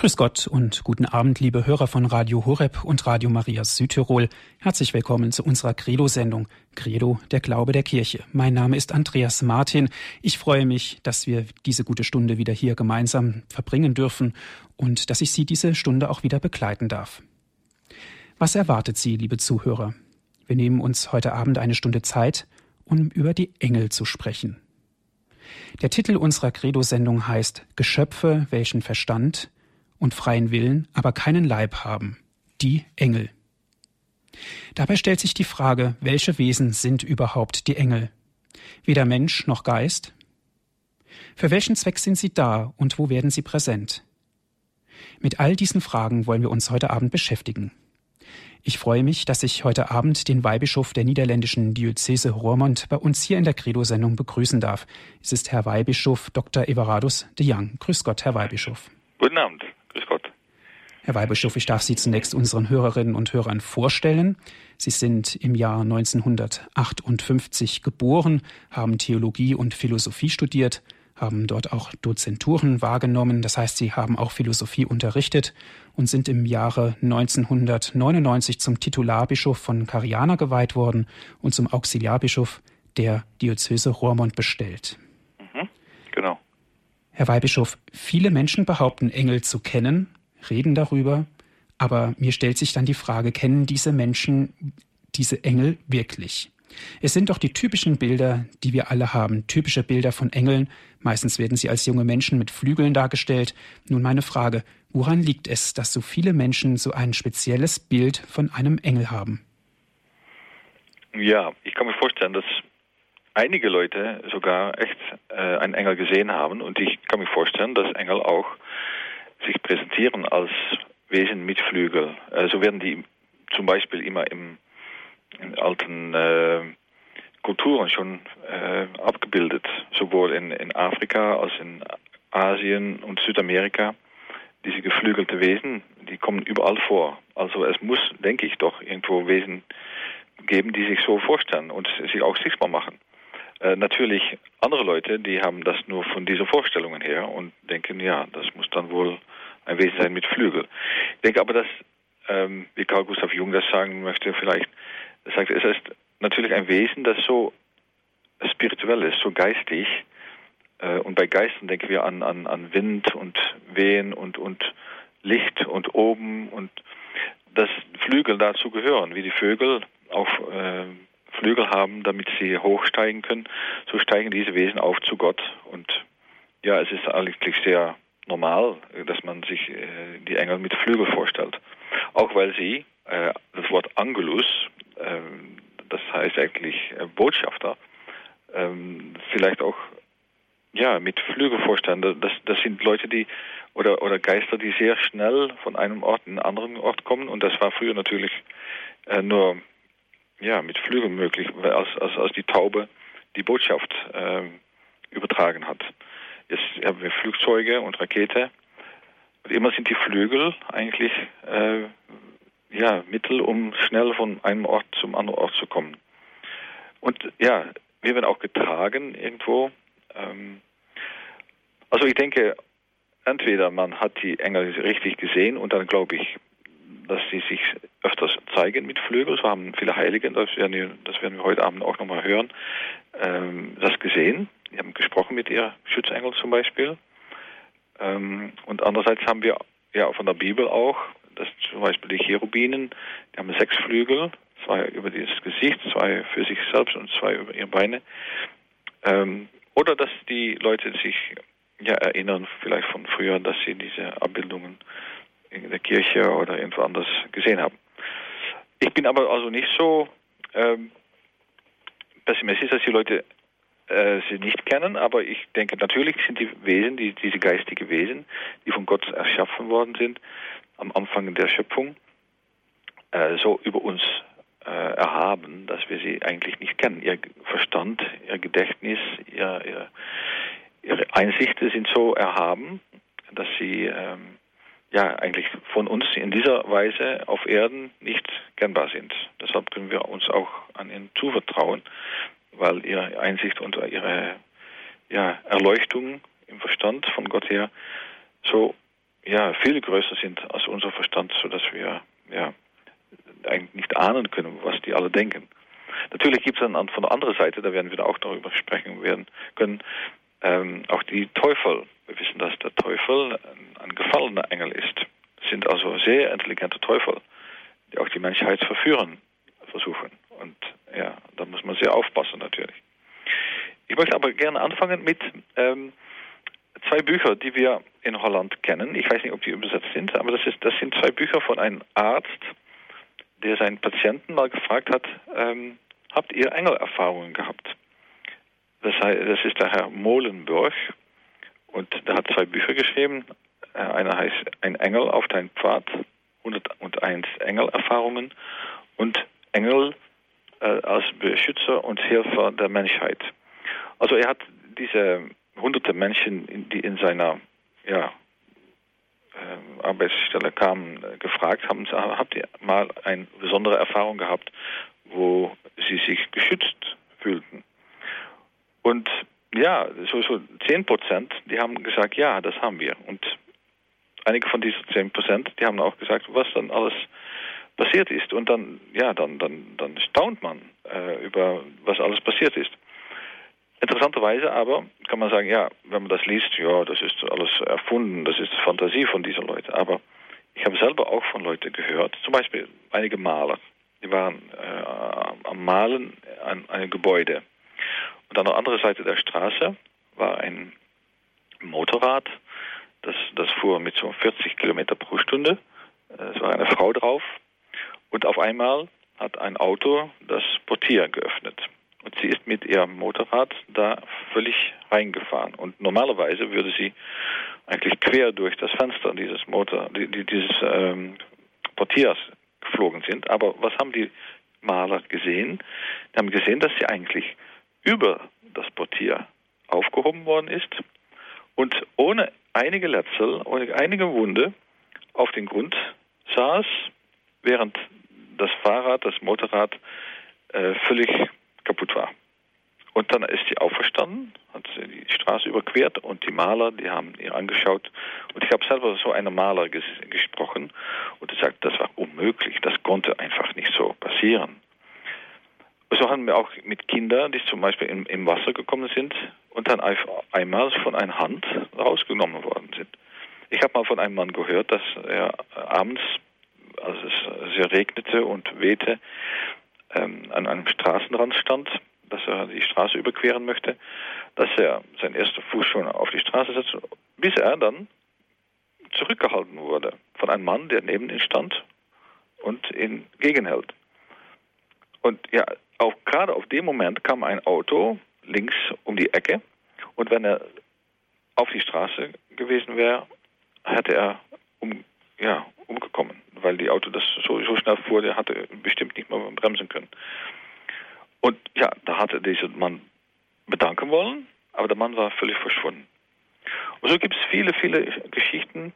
Grüß Gott und guten Abend, liebe Hörer von Radio Horeb und Radio Maria Südtirol. Herzlich willkommen zu unserer Credo-Sendung Credo, der Glaube der Kirche. Mein Name ist Andreas Martin. Ich freue mich, dass wir diese gute Stunde wieder hier gemeinsam verbringen dürfen und dass ich Sie diese Stunde auch wieder begleiten darf. Was erwartet Sie, liebe Zuhörer? Wir nehmen uns heute Abend eine Stunde Zeit, um über die Engel zu sprechen. Der Titel unserer Credo-Sendung heißt Geschöpfe, welchen Verstand, und freien Willen, aber keinen Leib haben, die Engel. Dabei stellt sich die Frage, welche Wesen sind überhaupt die Engel? Weder Mensch noch Geist? Für welchen Zweck sind sie da und wo werden sie präsent? Mit all diesen Fragen wollen wir uns heute Abend beschäftigen. Ich freue mich, dass ich heute Abend den Weihbischof der niederländischen Diözese Roermond bei uns hier in der Credo-Sendung begrüßen darf. Es ist Herr Weihbischof Dr. Everardus de Young. Grüß Gott, Herr Weihbischof. Guten Abend. Grüß Gott. Herr Weihbischof, ich darf Sie zunächst unseren Hörerinnen und Hörern vorstellen. Sie sind im Jahr 1958 geboren, haben Theologie und Philosophie studiert, haben dort auch Dozenturen wahrgenommen, das heißt, Sie haben auch Philosophie unterrichtet und sind im Jahre 1999 zum Titularbischof von Cariana geweiht worden und zum Auxiliarbischof der Diözese Roermond bestellt. Herr Weihbischof, viele Menschen behaupten, Engel zu kennen, reden darüber, aber mir stellt sich dann die Frage, kennen diese Menschen diese Engel wirklich? Es sind doch die typischen Bilder, die wir alle haben, typische Bilder von Engeln. Meistens werden sie als junge Menschen mit Flügeln dargestellt. Nun meine Frage, woran liegt es, dass so viele Menschen so ein spezielles Bild von einem Engel haben? Ja, ich kann mir vorstellen, dass einige Leute sogar echt äh, einen Engel gesehen haben und ich kann mir vorstellen, dass Engel auch sich präsentieren als Wesen mit Flügel. Äh, so werden die zum Beispiel immer im, in alten äh, Kulturen schon äh, abgebildet, sowohl in, in Afrika als in Asien und Südamerika. Diese geflügelte Wesen, die kommen überall vor. Also es muss, denke ich, doch irgendwo Wesen geben, die sich so vorstellen und sich auch sichtbar machen. Äh, natürlich andere Leute, die haben das nur von diesen Vorstellungen her und denken, ja, das muss dann wohl ein Wesen sein mit Flügel. Ich denke aber, dass, ähm, wie Karl Gustav Jung das sagen möchte, vielleicht, sagt, es ist natürlich ein Wesen, das so spirituell ist, so geistig. Äh, und bei Geistern denken wir an, an, an Wind und Wehen und, und Licht und oben und dass Flügel dazu gehören, wie die Vögel auch äh, Flügel haben, damit sie hochsteigen können, so steigen diese Wesen auf zu Gott. Und ja, es ist eigentlich sehr normal, dass man sich äh, die Engel mit Flügel vorstellt. Auch weil sie, äh, das Wort Angelus, äh, das heißt eigentlich äh, Botschafter, ähm, vielleicht auch ja, mit Flügel vorstellen. Das, das sind Leute, die oder, oder Geister, die sehr schnell von einem Ort in einen anderen Ort kommen. Und das war früher natürlich äh, nur ja, mit Flügeln möglich, als, als, als die Taube die Botschaft äh, übertragen hat. Jetzt haben wir Flugzeuge und Rakete. Und immer sind die Flügel eigentlich äh, ja, Mittel, um schnell von einem Ort zum anderen Ort zu kommen. Und ja, wir werden auch getragen irgendwo. Ähm, also ich denke, entweder man hat die Engel richtig gesehen und dann glaube ich, dass sie sich öfters zeigen mit Flügeln. So haben viele Heilige, das werden wir, das werden wir heute Abend auch nochmal hören, ähm, das gesehen. Die haben gesprochen mit ihr Schutzengel zum Beispiel. Ähm, und andererseits haben wir ja von der Bibel auch, dass zum Beispiel die Cherubinen, die haben sechs Flügel, zwei über das Gesicht, zwei für sich selbst und zwei über ihre Beine. Ähm, oder dass die Leute sich ja erinnern, vielleicht von früher, dass sie diese Abbildungen in der Kirche oder irgendwo anders gesehen haben. Ich bin aber also nicht so ähm, pessimistisch, dass die Leute äh, sie nicht kennen, aber ich denke, natürlich sind die Wesen, die, diese geistige Wesen, die von Gott erschaffen worden sind, am Anfang der Schöpfung, äh, so über uns äh, erhaben, dass wir sie eigentlich nicht kennen. Ihr Verstand, ihr Gedächtnis, ihr, ihr, ihre Einsichten sind so erhaben, dass sie ähm, ja eigentlich von uns in dieser Weise auf Erden nicht kennbar sind. Deshalb können wir uns auch an ihn zuvertrauen, weil ihre Einsicht und ihre ja, Erleuchtung im Verstand von Gott her so ja, viel größer sind als unser Verstand, sodass wir ja, eigentlich nicht ahnen können, was die alle denken. Natürlich gibt es dann von der anderen Seite, da werden wir auch darüber sprechen werden können, ähm, auch die Teufel. Wir wissen, dass der Teufel ein, gefallener Engel ist. Das sind also sehr intelligente Teufel, die auch die Menschheit verführen versuchen. Und ja, da muss man sehr aufpassen natürlich. Ich möchte aber gerne anfangen mit ähm, zwei Büchern, die wir in Holland kennen. Ich weiß nicht, ob die übersetzt sind, aber das, ist, das sind zwei Bücher von einem Arzt, der seinen Patienten mal gefragt hat, ähm, habt ihr Engelerfahrungen gehabt? Das, heißt, das ist der Herr Molenburg und der hat zwei Bücher geschrieben. Äh, einer heißt Ein Engel auf dein Pfad, 101 Engelerfahrungen und Engel äh, als Beschützer und Helfer der Menschheit. Also er hat diese hunderte Menschen, die in seiner ja, äh, Arbeitsstelle kamen, äh, gefragt haben, habt ihr mal eine besondere Erfahrung gehabt, wo sie sich geschützt fühlten? Und ja, so, so 10 Prozent, die haben gesagt, ja, das haben wir. Und einige von diesen 10 Prozent, die haben auch gesagt, was dann alles passiert ist. Und dann, ja, dann, dann, dann staunt man äh, über, was alles passiert ist. Interessanterweise aber kann man sagen, ja, wenn man das liest, ja, das ist alles erfunden, das ist Fantasie von diesen Leuten. Aber ich habe selber auch von Leuten gehört, zum Beispiel einige Maler, die waren äh, am Malen an einem Gebäude. Und an der anderen Seite der Straße war ein Motorrad, das, das fuhr mit so 40 Kilometer pro Stunde. Es war eine Frau drauf. Und auf einmal hat ein Auto das Portier geöffnet. Und sie ist mit ihrem Motorrad da völlig reingefahren. Und normalerweise würde sie eigentlich quer durch das Fenster dieses Motor, dieses ähm, Portiers geflogen sind. Aber was haben die Maler gesehen? Die haben gesehen, dass sie eigentlich über das Portier aufgehoben worden ist und ohne einige Letzel, ohne einige Wunde auf den Grund saß, während das Fahrrad, das Motorrad äh, völlig kaputt war. Und dann ist sie auferstanden, hat sie die Straße überquert und die Maler, die haben ihr angeschaut. Und ich habe selber so einen Maler ges gesprochen und er sagt, das war unmöglich, das konnte einfach nicht so passieren. So haben wir auch mit Kindern, die zum Beispiel im, im Wasser gekommen sind und dann einmal von einer Hand rausgenommen worden sind. Ich habe mal von einem Mann gehört, dass er abends, als es sehr regnete und wehte, ähm, an einem Straßenrand stand, dass er die Straße überqueren möchte, dass er seinen ersten Fuß schon auf die Straße setzt, bis er dann zurückgehalten wurde von einem Mann, der neben ihm stand und ihn gegenhält. Und ja, auch gerade auf dem Moment kam ein Auto links um die Ecke und wenn er auf die Straße gewesen wäre, hätte er um, ja, umgekommen, weil die Auto das so, so schnell fuhr, der hatte bestimmt nicht mehr bremsen können. Und ja, da hatte dieser Mann bedanken wollen, aber der Mann war völlig verschwunden. Und so gibt es viele, viele Geschichten,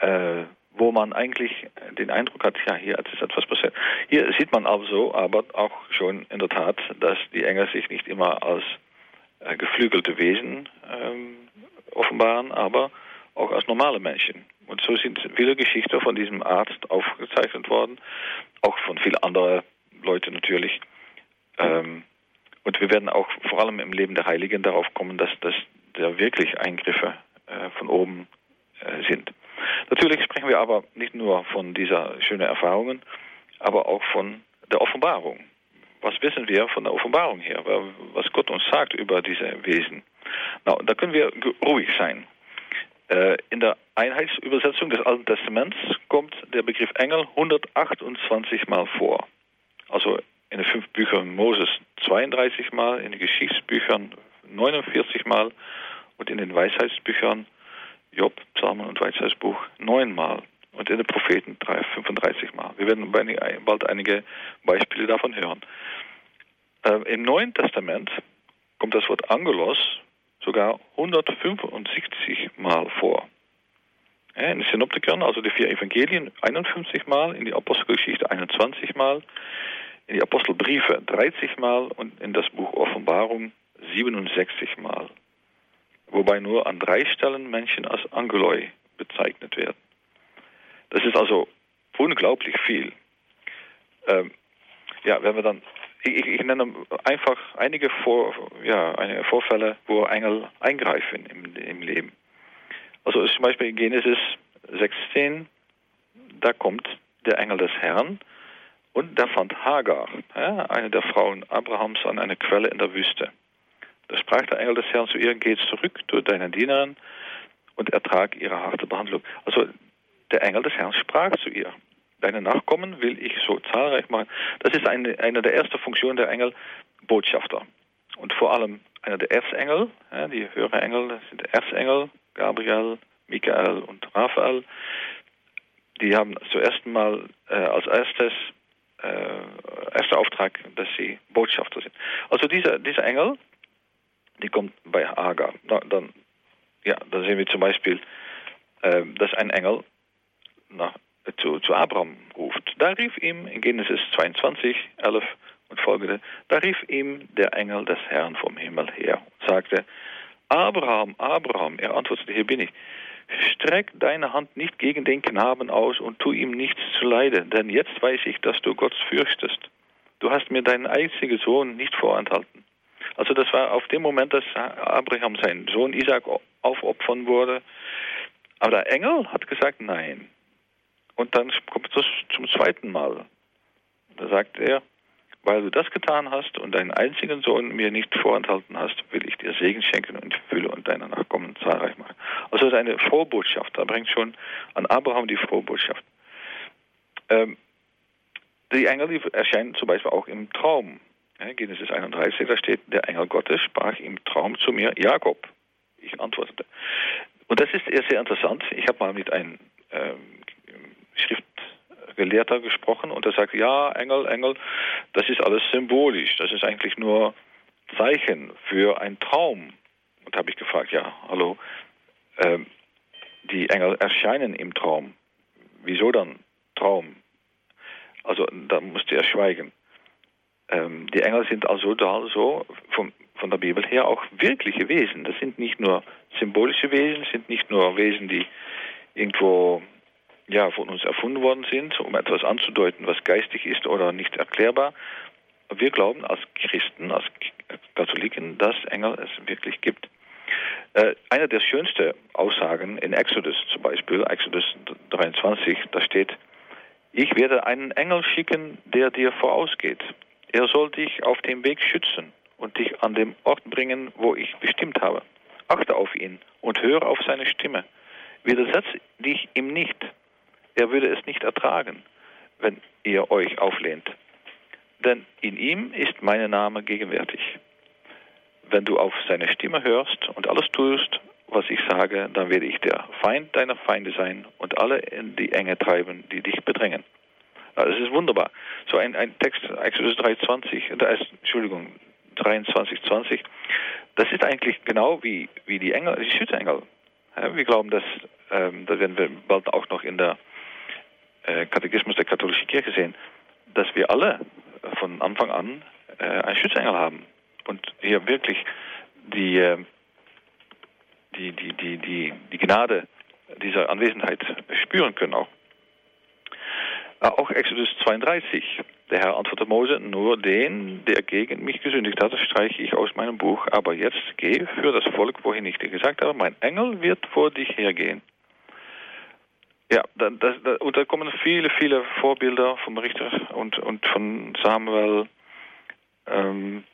äh, wo man eigentlich den Eindruck hat, ja, hier ist etwas passiert. Hier sieht man also aber auch schon in der Tat, dass die Engel sich nicht immer als äh, geflügelte Wesen ähm, offenbaren, aber auch als normale Menschen. Und so sind viele Geschichten von diesem Arzt aufgezeichnet worden, auch von vielen anderen Leuten natürlich. Ähm, und wir werden auch vor allem im Leben der Heiligen darauf kommen, dass das da wirklich Eingriffe äh, von oben äh, sind. Natürlich sprechen wir aber nicht nur von dieser schönen Erfahrungen, aber auch von der Offenbarung. Was wissen wir von der Offenbarung her? Was Gott uns sagt über diese Wesen? Na, da können wir ruhig sein. Äh, in der Einheitsübersetzung des Alten Testaments kommt der Begriff Engel 128 Mal vor. Also in den fünf Büchern Moses 32 Mal, in den Geschichtsbüchern 49 Mal und in den Weisheitsbüchern Job, Psalmen und Weisheitsbuch neunmal und in den Propheten 35 Mal. Wir werden bald einige Beispiele davon hören. Äh, Im Neuen Testament kommt das Wort Angelos sogar 165 Mal vor. In den Synoptikern, also die vier Evangelien, 51 Mal, in die Apostelgeschichte 21 Mal, in die Apostelbriefe 30 Mal und in das Buch Offenbarung 67 Mal wobei nur an drei Stellen Menschen als Angeloi bezeichnet werden. Das ist also unglaublich viel. Ähm, ja, wenn wir dann, ich, ich, nenne einfach einige, Vor, ja, einige Vorfälle, wo Engel eingreifen im, im Leben. Also zum Beispiel in Genesis 16, da kommt der Engel des Herrn und da fand Hagar, ja, eine der Frauen Abrahams, an einer Quelle in der Wüste. Da sprach der Engel des Herrn zu ihr, geh zurück zu deiner Dienerin und ertrag ihre harte Behandlung. Also der Engel des Herrn sprach zu ihr. Deine Nachkommen will ich so zahlreich machen. Das ist eine, eine der ersten Funktionen der Engel, Botschafter. Und vor allem einer der Erzengel, die höheren Engel, sind Erzengel, Gabriel, Michael und Raphael. Die haben zuerst mal äh, als erstes äh, erster Auftrag, dass sie Botschafter sind. Also dieser, dieser Engel, die kommt bei Hagar. Na, dann, ja, dann sehen wir zum Beispiel, äh, dass ein Engel nach, zu, zu Abraham ruft. Da rief ihm in Genesis 22, 11 und folgende, da rief ihm der Engel des Herrn vom Himmel her und sagte, Abraham, Abraham, er antwortete, hier bin ich. Streck deine Hand nicht gegen den Knaben aus und tu ihm nichts zu leiden, denn jetzt weiß ich, dass du Gott fürchtest. Du hast mir deinen einzigen Sohn nicht vorenthalten. Also das war auf dem Moment, dass Abraham seinen Sohn Isaac aufopfern wurde. Aber der Engel hat gesagt, nein. Und dann kommt es zum zweiten Mal. Da sagt er, weil du das getan hast und deinen einzigen Sohn mir nicht vorenthalten hast, will ich dir Segen schenken und Fülle und deine Nachkommen zahlreich machen. Also das ist eine Frohbotschaft. Da bringt schon an Abraham die Frohbotschaft. Ähm, die Engel die erscheinen zum Beispiel auch im Traum. Genesis 31, da steht, der Engel Gottes sprach im Traum zu mir, Jakob. Ich antwortete. Und das ist sehr interessant. Ich habe mal mit einem ähm, Schriftgelehrter gesprochen und er sagt, ja, Engel, Engel, das ist alles symbolisch. Das ist eigentlich nur Zeichen für einen Traum. Und habe ich gefragt, ja, hallo, ähm, die Engel erscheinen im Traum. Wieso dann Traum? Also da musste er schweigen. Ähm, die Engel sind also da so vom, von der Bibel her auch wirkliche Wesen. Das sind nicht nur symbolische Wesen, sind nicht nur Wesen, die irgendwo ja, von uns erfunden worden sind, um etwas anzudeuten, was geistig ist oder nicht erklärbar. Wir glauben als Christen, als Katholiken, dass Engel es wirklich gibt. Äh, eine der schönsten Aussagen in Exodus zum Beispiel, Exodus 23, da steht, ich werde einen Engel schicken, der dir vorausgeht. Er soll dich auf dem Weg schützen und dich an den Ort bringen, wo ich bestimmt habe. Achte auf ihn und höre auf seine Stimme. Widersetz dich ihm nicht. Er würde es nicht ertragen, wenn ihr euch auflehnt. Denn in ihm ist mein Name gegenwärtig. Wenn du auf seine Stimme hörst und alles tust, was ich sage, dann werde ich der Feind deiner Feinde sein und alle in die Enge treiben, die dich bedrängen. Also es ist wunderbar. So ein, ein Text, Exodus 3,20, da ist, Entschuldigung, 23, 20, das ist eigentlich genau wie, wie die Engel, die Schützengel. Ja, wir glauben, dass, ähm, da werden wir bald auch noch in der äh, Katechismus der katholischen Kirche sehen, dass wir alle von Anfang an äh, einen Schutzengel haben und hier wirklich die, äh, die, die, die, die, die Gnade dieser Anwesenheit spüren können auch. Äh, auch Exodus 32. Der Herr antwortete Mose, nur den, der gegen mich gesündigt hat, streiche ich aus meinem Buch. Aber jetzt geh für das Volk, wohin ich dir gesagt habe, mein Engel wird vor dich hergehen. Ja, das, das, und da kommen viele, viele Vorbilder vom Richter und, und von Samuel ähm,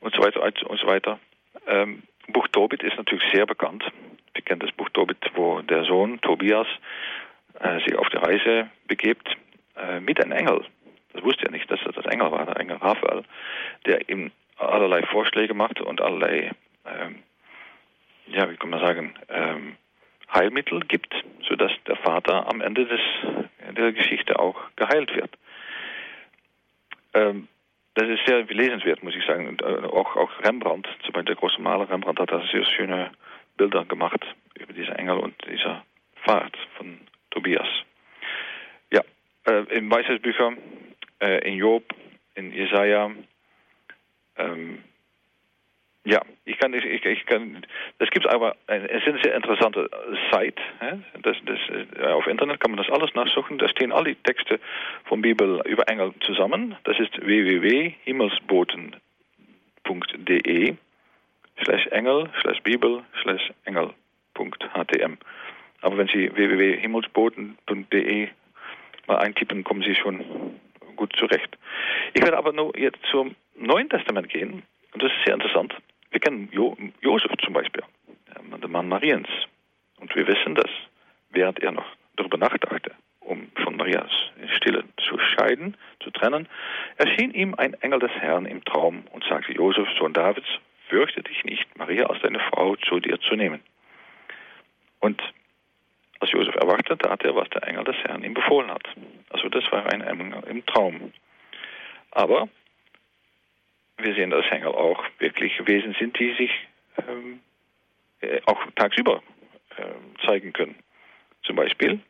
und so weiter und so weiter. Ähm, Buch Tobit ist natürlich sehr bekannt. Wir kennen das Buch Tobit, wo der Sohn Tobias äh, sich auf die Reise begibt äh, mit einem Engel. Das wusste er nicht, dass das das Engel war, der Engel Raphael, der ihm allerlei Vorschläge machte und allerlei, ähm, ja, wie kann man sagen, ähm, Heilmittel gibt, sodass der Vater am Ende des, der Geschichte auch geheilt wird. Ähm, das ist sehr lesenswert, muss ich sagen. Und, äh, auch, auch Rembrandt, zum Beispiel der große Maler Rembrandt, hat da sehr schöne Bilder gemacht über diese Engel und dieser Fahrt von Tobias. Äh, in Weisheitsbüchern, äh, in Job, in Jesaja, ähm, ja, ich kann, ich, ich kann Es gibt aber eine, ist eine sehr interessante Seite. Das, das, auf Internet kann man das alles nachsuchen. Da stehen alle Texte von Bibel über Engel zusammen. Das ist www.himmelsboten.de slash Engel slash Bibel slash Engel.htm. Aber wenn Sie www.himmelsboten.de mal eintippen, kommen Sie schon gut zurecht. Ich werde aber nur jetzt zum Neuen Testament gehen. Und das ist sehr interessant. Wir kennen jo Josef zum Beispiel, der Mann Mariens. Und wir wissen, dass während er noch darüber nachdachte, um von Marias Stille zu scheiden, zu trennen, erschien ihm ein Engel des Herrn im Traum und sagte, Josef, Sohn Davids, fürchte dich nicht, Maria als deine Frau zu dir zu nehmen. Und als Josef erwachte, tat er, was der Engel des Herrn ihm befohlen hat. Also das war ein Engel im Traum. Aber wir sehen, dass Engel auch wirklich Wesen sind, die sich ähm, äh, auch tagsüber äh, zeigen können. Zum Beispiel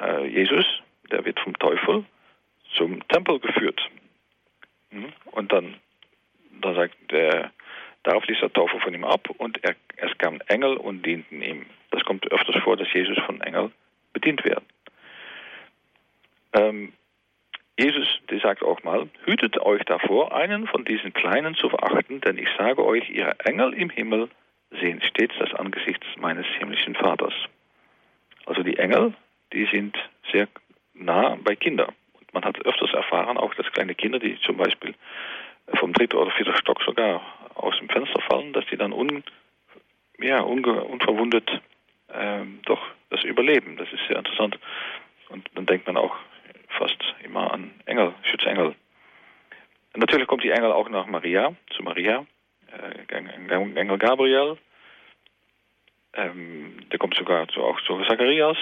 äh, Jesus, der wird vom Teufel zum Tempel geführt. Mhm. Und dann, dann sagt der, darauf ließ der Teufel von ihm ab und er, es kamen Engel und dienten ihm. Das kommt öfters vor, dass Jesus von Engel bedient wird. Ähm, Jesus, der sagt auch mal, hütet euch davor, einen von diesen Kleinen zu verachten, denn ich sage euch, ihre Engel im Himmel sehen stets das Angesicht meines himmlischen Vaters. Also die Engel, die sind sehr nah bei Kindern. Und man hat öfters erfahren, auch dass kleine Kinder, die zum Beispiel vom dritten oder vierten Stock sogar aus dem Fenster fallen, dass die dann un, ja, unverwundet ähm, doch das überleben. Das ist sehr interessant. Und dann denkt man auch, fast immer an Engel, Schutzengel. Natürlich kommt die Engel auch nach Maria, zu Maria, äh, Engel Gabriel. Ähm, der kommt sogar zu, auch zu Zacharias,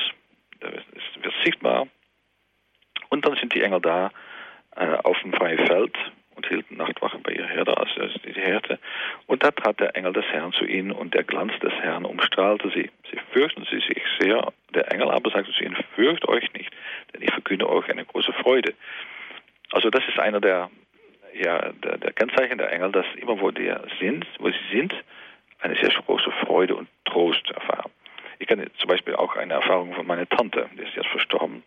der wird, wird sichtbar. Und dann sind die Engel da äh, auf dem freien Feld und hielten Nachtwache bei ihr Herde, als die Härte. Und da trat der Engel des Herrn zu ihnen und der Glanz des Herrn umstrahlte sie. Sie fürchten sie sich sehr. Der Engel aber sagte zu ihnen, fürcht euch nicht, denn ich verkünde euch eine große Freude. Also das ist einer der, ja, der, der Kennzeichen der Engel, dass immer wo die sind, wo sie sind, eine sehr große Freude und Trost erfahren. Ich kenne zum Beispiel auch eine Erfahrung von meiner Tante, die ist jetzt verstorben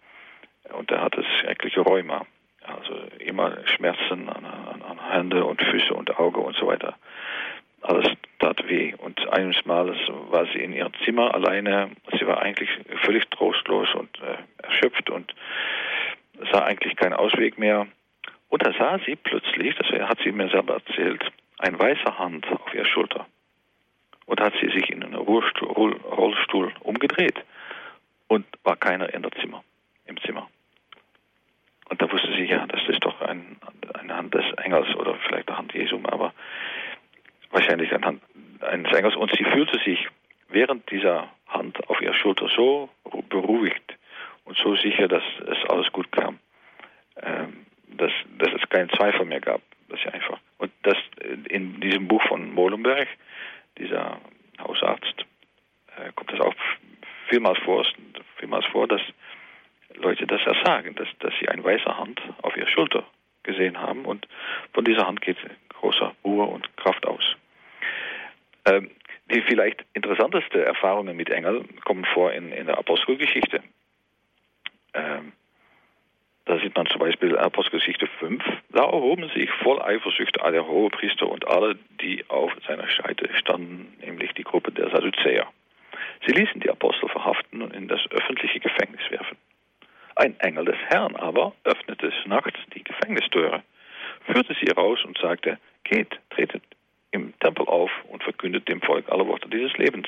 und da hat es schreckliche Rheuma. Also immer Schmerzen an, an, an Hände und Füße und Auge und so weiter. Alles tat weh. Und eines Males war sie in ihrem Zimmer alleine. Sie war eigentlich völlig trostlos und äh, erschöpft und sah eigentlich keinen Ausweg mehr. Und da sah sie plötzlich, das hat sie mir selber erzählt, eine weiße Hand auf ihrer Schulter. Und hat sie sich in einen Rollstuhl, Rollstuhl umgedreht und war keiner in der Zimmer, im Zimmer. Und da wusste sie, ja, das ist doch ein, eine Hand des Engels oder vielleicht eine Hand Jesu, aber wahrscheinlich eine Hand eines Engels. Und sie fühlte sich während dieser Hand auf ihrer Schulter so beruhigt und so sicher, dass es alles gut kam, ähm, dass, dass es keinen Zweifel mehr gab. Das ist einfach. Und das in diesem Buch von Molenberg, dieser Hausarzt, äh, kommt das auch vielmals vor, vielmals vor, dass Leute das ersagen, dass, dass sie eine weiße Hand auf ihrer Schulter gesehen haben und von dieser Hand geht großer Ruhe und Kraft aus. Ähm, die vielleicht interessanteste Erfahrungen mit Engeln kommen vor in, in der Apostelgeschichte. Ähm, da sieht man zum Beispiel Apostelgeschichte 5. Da erhoben sich voll Eifersucht alle Hohepriester und alle, die auf seiner Seite standen, nämlich die Gruppe der Sadduzäer. Sie ließen die Apostel verhaften und in das öffentliche Gefängnis werfen. Ein Engel des Herrn aber öffnete nachts die Gefängnistüre, führte sie raus und sagte, geht, tretet im Tempel auf und verkündet dem Volk alle Worte dieses Lebens.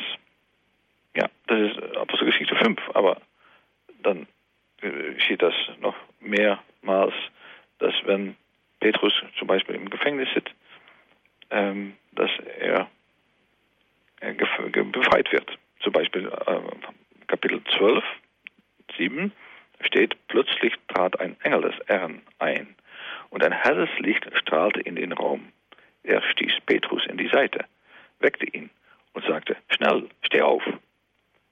Ja, das ist Apostelgeschichte 5, aber dann äh, steht das noch mehrmals, dass wenn Petrus zum Beispiel im Gefängnis sitzt, ähm, dass er, er befreit wird. Zum Beispiel äh, Kapitel 12, 7, steht, plötzlich trat ein Engel des Herrn ein und ein helles Licht strahlte in den Raum. Er stieß Petrus in die Seite, weckte ihn und sagte, schnell, steh auf.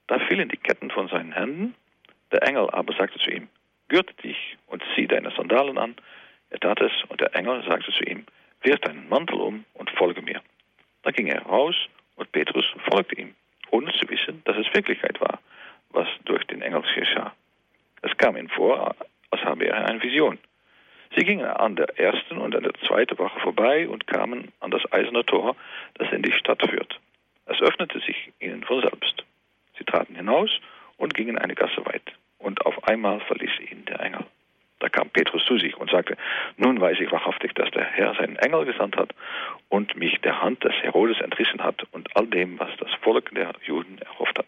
Da fielen die Ketten von seinen Händen, der Engel aber sagte zu ihm, gürte dich und zieh deine Sandalen an. Er tat es und der Engel sagte zu ihm, wirf deinen Mantel um und folge mir. Da ging er raus und Petrus folgte ihm. ohne zu wissen, dass es Wirklichkeit war, was durch den Engel geschah. Es kam ihnen vor, als habe er eine Vision. Sie gingen an der ersten und an der zweiten Woche vorbei und kamen an das eiserne Tor, das in die Stadt führt. Es öffnete sich ihnen von selbst. Sie traten hinaus und gingen eine Gasse weit. Und auf einmal verließ ihn der Engel. Da kam Petrus zu sich und sagte, nun weiß ich wahrhaftig, dass der Herr seinen Engel gesandt hat und mich der Hand des Herodes entrissen hat und all dem, was das Volk der Juden erhofft hat.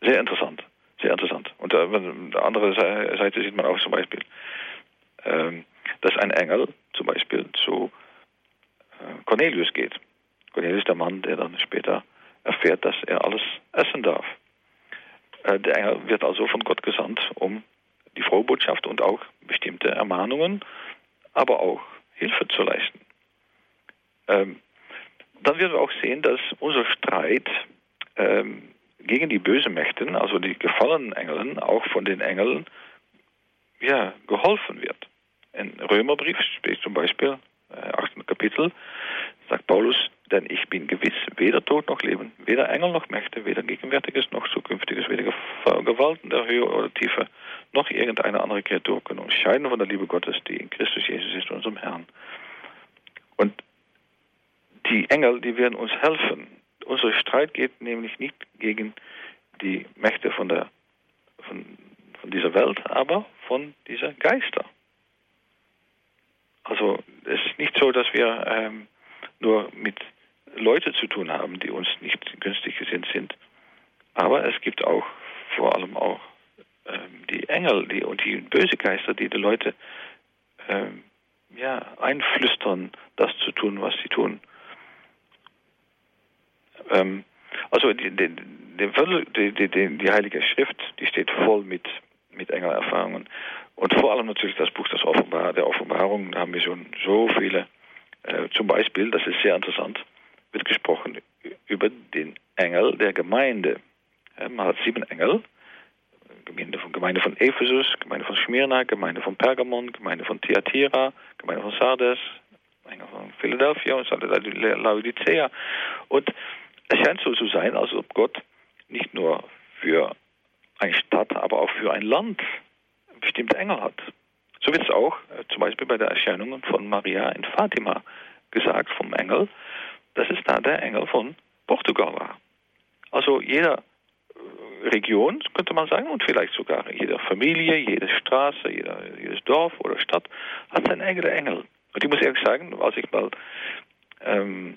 Sehr interessant, sehr interessant. Und auf der anderen Seite sieht man auch zum Beispiel, ähm, dass ein Engel zum Beispiel zu äh, Cornelius geht. Cornelius der Mann, der dann später erfährt, dass er alles essen darf. Äh, der Engel wird also von Gott gesandt, um die frohe Botschaft und auch bestimmte Ermahnungen, aber auch Hilfe zu leisten. Ähm, dann werden wir auch sehen, dass unser Streit ähm, gegen die bösen Mächte, also die gefallenen Engeln, auch von den Engeln ja, geholfen wird. In Römerbrief steht zum Beispiel, äh, 8. Kapitel, sagt Paulus, denn ich bin gewiss, weder Tod noch Leben, weder Engel noch Mächte, weder Gegenwärtiges noch Zukünftiges, weder Gewalten der Höhe oder Tiefe, noch irgendeine andere Kreatur können uns scheiden von der Liebe Gottes, die in Christus Jesus ist, unserem Herrn. Und die Engel, die werden uns helfen. Unser Streit geht nämlich nicht gegen die Mächte von, der, von, von dieser Welt, aber von dieser Geister. Also es ist nicht so, dass wir ähm, nur mit Leute zu tun haben, die uns nicht günstig gesinnt sind. Aber es gibt auch vor allem auch ähm, die Engel die, und die böse Geister, die die Leute ähm, ja, einflüstern, das zu tun, was sie tun. Ähm, also die, die, die, die, Heilige Schrift, die steht voll mit, mit Engelerfahrungen. Und vor allem natürlich das Buch des Offenbar der Offenbarung, da haben wir schon so viele. Äh, zum Beispiel, das ist sehr interessant, wird gesprochen über den Engel der Gemeinde. Ja, man hat sieben Engel. Gemeinde von, Gemeinde von Ephesus, Gemeinde von Smyrna, Gemeinde von Pergamon, Gemeinde von Thyatira, Gemeinde von Sardes, Engel von Philadelphia und Laodicea. Und es scheint so zu sein, als ob Gott nicht nur für eine Stadt, aber auch für ein Land bestimmte Engel hat. So wird es auch äh, zum Beispiel bei der Erscheinung von Maria in Fatima gesagt vom Engel, dass es da der Engel von Portugal war. Also jeder äh, Region, könnte man sagen, und vielleicht sogar jede Familie, jede Straße, jeder, jedes Dorf oder Stadt hat seinen eigenen Engel. Und ich muss ehrlich sagen, als ich mal ähm,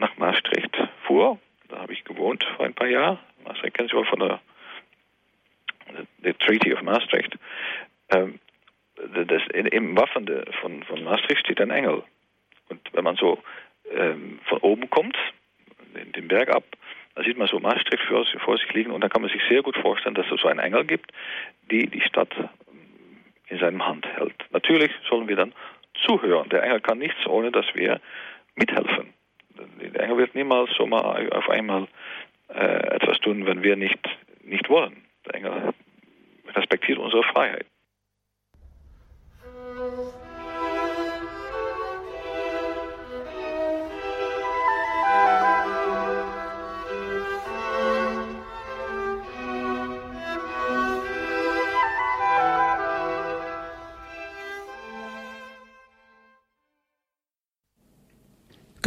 nach Maastricht fuhr, da habe ich gewohnt vor ein paar Jahren, Maastricht kennen Sie wohl von der, der Treaty of Maastricht, ähm, das, im Waffen von, von Maastricht steht ein Engel. Und wenn man so ähm, von oben kommt, den, den Berg ab, da sieht man so Maastricht vor, vor sich liegen und dann kann man sich sehr gut vorstellen, dass es so einen Engel gibt, die die Stadt in seinem Hand hält. Natürlich sollen wir dann zuhören. Der Engel kann nichts, ohne dass wir mithelfen. Der Engel wird niemals so mal auf einmal äh, etwas tun, wenn wir nicht, nicht wollen. Der Engel respektiert unsere Freiheit.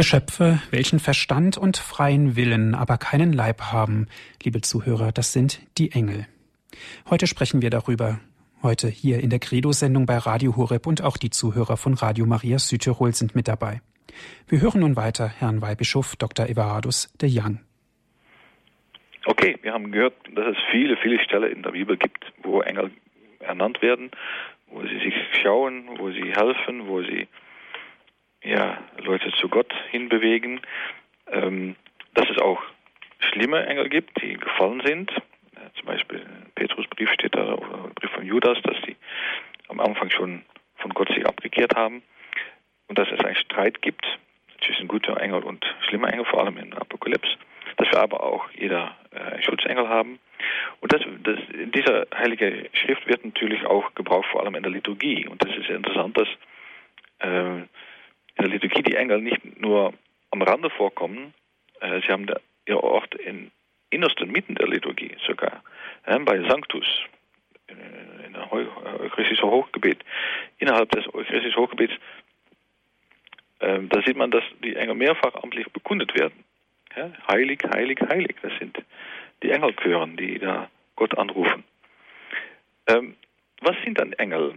Geschöpfe, welchen Verstand und freien Willen, aber keinen Leib haben, liebe Zuhörer, das sind die Engel. Heute sprechen wir darüber. Heute hier in der Credo-Sendung bei Radio Horeb und auch die Zuhörer von Radio Maria Südtirol sind mit dabei. Wir hören nun weiter Herrn Weihbischof Dr. Everardus de Young. Okay, wir haben gehört, dass es viele, viele Stellen in der Bibel gibt, wo Engel ernannt werden, wo sie sich schauen, wo sie helfen, wo sie ja, Leute zu Gott hinbewegen, ähm, dass es auch schlimme Engel gibt, die gefallen sind. Äh, zum Beispiel in Petrus Brief steht da, oder Brief von Judas, dass die am Anfang schon von Gott sich abgekehrt haben und dass es einen Streit gibt zwischen guter Engel und schlimmer Engel, vor allem in Apokalypse, dass wir aber auch jeder äh, Schutzengel haben. Und das, das, in dieser heilige Schrift wird natürlich auch gebraucht, vor allem in der Liturgie. Und das ist interessant, dass äh, in der Liturgie die Engel nicht nur am Rande vorkommen, äh, sie haben da, ihr Ort in innersten Mitten der Liturgie sogar, äh, bei Sanctus, in der eucharistischen Hochgebet, innerhalb des eucharistischen Hochgebets, äh, da sieht man, dass die Engel mehrfach amtlich bekundet werden. Ja, heilig, heilig, heilig, das sind die Engelchören, die da Gott anrufen. Ähm, was sind dann Engel?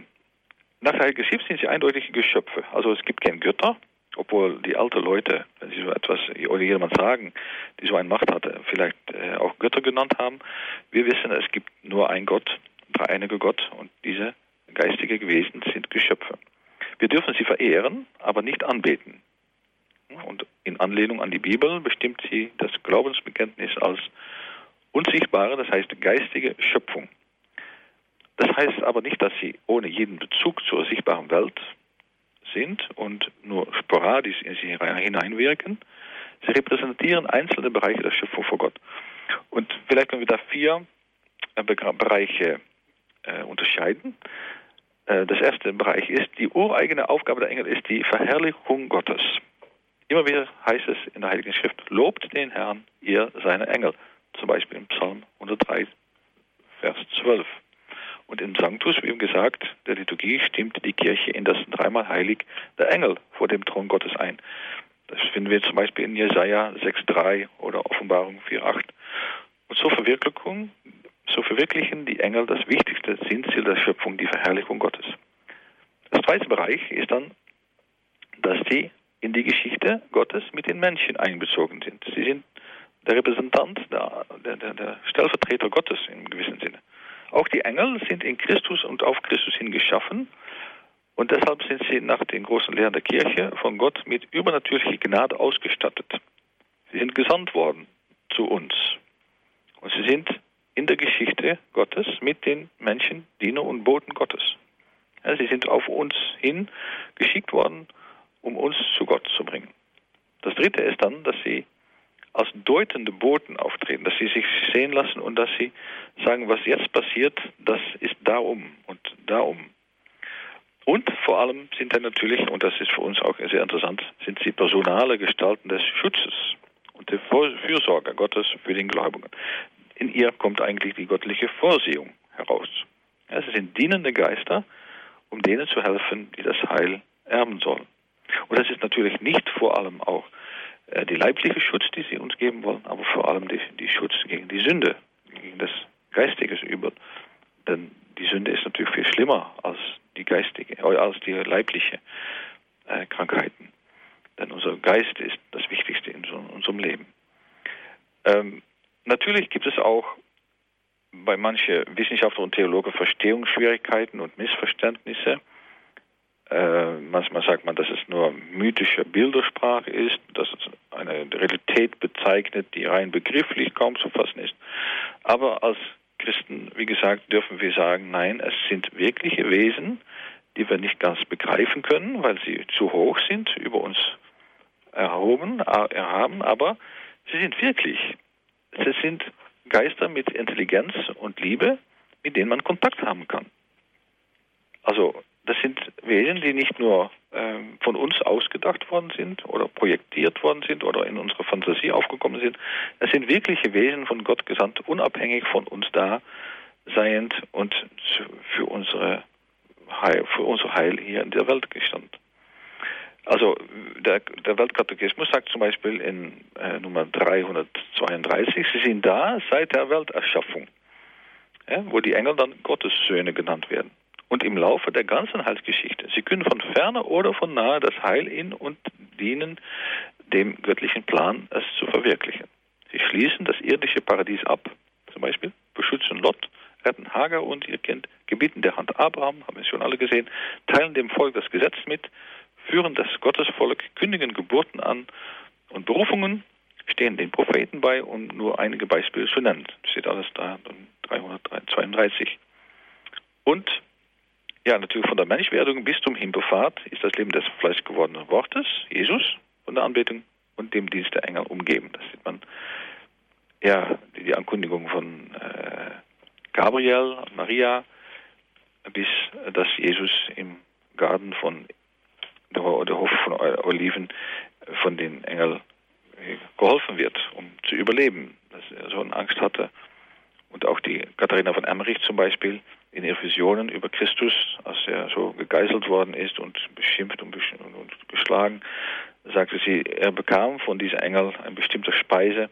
Nach der Schrift sind sie eindeutige Geschöpfe. Also es gibt kein Götter, obwohl die alten Leute, wenn sie so etwas oder jemand sagen, die so eine Macht hatte, vielleicht äh, auch Götter genannt haben. Wir wissen, es gibt nur einen Gott, dreieinige Gott und diese geistige Wesen sind Geschöpfe. Wir dürfen sie verehren, aber nicht anbeten. Und in Anlehnung an die Bibel bestimmt sie das Glaubensbekenntnis als unsichtbare, das heißt geistige Schöpfung. Das heißt aber nicht, dass sie ohne jeden Bezug zur sichtbaren Welt sind und nur sporadisch in sie hineinwirken. Sie repräsentieren einzelne Bereiche der Schöpfung vor Gott. Und vielleicht können wir da vier äh, Bereiche äh, unterscheiden. Äh, das erste Bereich ist, die ureigene Aufgabe der Engel ist die Verherrlichung Gottes. Immer wieder heißt es in der Heiligen Schrift, lobt den Herrn, ihr seine Engel. Zum Beispiel im Psalm 103, Vers 12. Und im Sanctus, wie eben gesagt, der Liturgie stimmt die Kirche in das dreimal heilig der Engel vor dem Thron Gottes ein. Das finden wir zum Beispiel in Jesaja 6,3 oder Offenbarung 4,8. Und zur Verwirklichung, so verwirklichen die Engel das wichtigste Sinnziel der Schöpfung, die Verherrlichung Gottes. Das zweite Bereich ist dann, dass sie in die Geschichte Gottes mit den Menschen einbezogen sind. Sie sind der Repräsentant, der, der, der Stellvertreter Gottes im gewissen Sinne. Auch die Engel sind in Christus und auf Christus hin geschaffen und deshalb sind sie nach den großen Lehren der Kirche von Gott mit übernatürlicher Gnade ausgestattet. Sie sind gesandt worden zu uns und sie sind in der Geschichte Gottes mit den Menschen Diener und Boten Gottes. Ja, sie sind auf uns hin geschickt worden, um uns zu Gott zu bringen. Das dritte ist dann, dass sie als deutende Boten auftreten, dass sie sich sehen lassen und dass sie sagen, was jetzt passiert, das ist darum und darum. Und vor allem sind dann natürlich, und das ist für uns auch sehr interessant, sind sie personale Gestalten des Schutzes und der Fürsorge Gottes für den Gläubigen. In ihr kommt eigentlich die göttliche Vorsehung heraus. Sie sind dienende Geister, um denen zu helfen, die das Heil erben sollen. Und das ist natürlich nicht vor allem auch die leibliche Schutz, die sie uns geben wollen, aber vor allem die, die Schutz gegen die Sünde, gegen das geistige Übel. Denn die Sünde ist natürlich viel schlimmer als die geistige, äh, als die leibliche äh, Krankheiten. Denn unser Geist ist das Wichtigste in so, unserem Leben. Ähm, natürlich gibt es auch bei manchen Wissenschaftler und Theologen Verstehungsschwierigkeiten und Missverständnisse. Äh, manchmal sagt man, dass es nur mythische Bildersprache ist, dass es Realität bezeichnet, die rein begrifflich kaum zu fassen ist. Aber als Christen, wie gesagt, dürfen wir sagen, nein, es sind wirkliche Wesen, die wir nicht ganz begreifen können, weil sie zu hoch sind, über uns erhoben, erhaben, aber sie sind wirklich. Sie sind Geister mit Intelligenz und Liebe, mit denen man Kontakt haben kann. Also das sind Wesen, die nicht nur ähm, von uns ausgedacht worden sind oder projektiert worden sind oder in unsere Fantasie aufgekommen sind. Es sind wirkliche Wesen von Gott gesandt, unabhängig von uns da seiend und für unsere Heil, für unser Heil hier in der Welt gestanden. Also der, der Weltkatechismus sagt zum Beispiel in äh, Nummer 332, sie sind da seit der Welterschaffung, ja, wo die Engel dann Gottes Söhne genannt werden und im Laufe der ganzen Heilsgeschichte. Sie können von ferne oder von nahe das Heil in und dienen dem göttlichen Plan, es zu verwirklichen. Sie schließen das irdische Paradies ab, zum Beispiel beschützen Lot, retten Hagar und ihr Kind, gebieten der Hand Abraham, haben wir schon alle gesehen, teilen dem Volk das Gesetz mit, führen das Gottesvolk, kündigen Geburten an und Berufungen, stehen den Propheten bei, um nur einige Beispiele zu nennen. Das steht alles da, 332. Und ja, natürlich von der Menschwerdung bis zum Himmelfahrt ist das Leben des fleischgewordenen Wortes, Jesus, von der Anbetung und dem Dienst der Engel umgeben. Das sieht man, ja, die Ankündigung von äh, Gabriel und Maria, bis äh, dass Jesus im Garten von der, Hof von Oliven von den Engeln geholfen wird, um zu überleben, dass er so eine Angst hatte. Und auch die Katharina von Emmerich zum Beispiel in ihren Visionen über Christus, als er so gegeißelt worden ist und beschimpft und, geschlagen, sagte sie, er bekam von diesem Engel eine bestimmte Speise,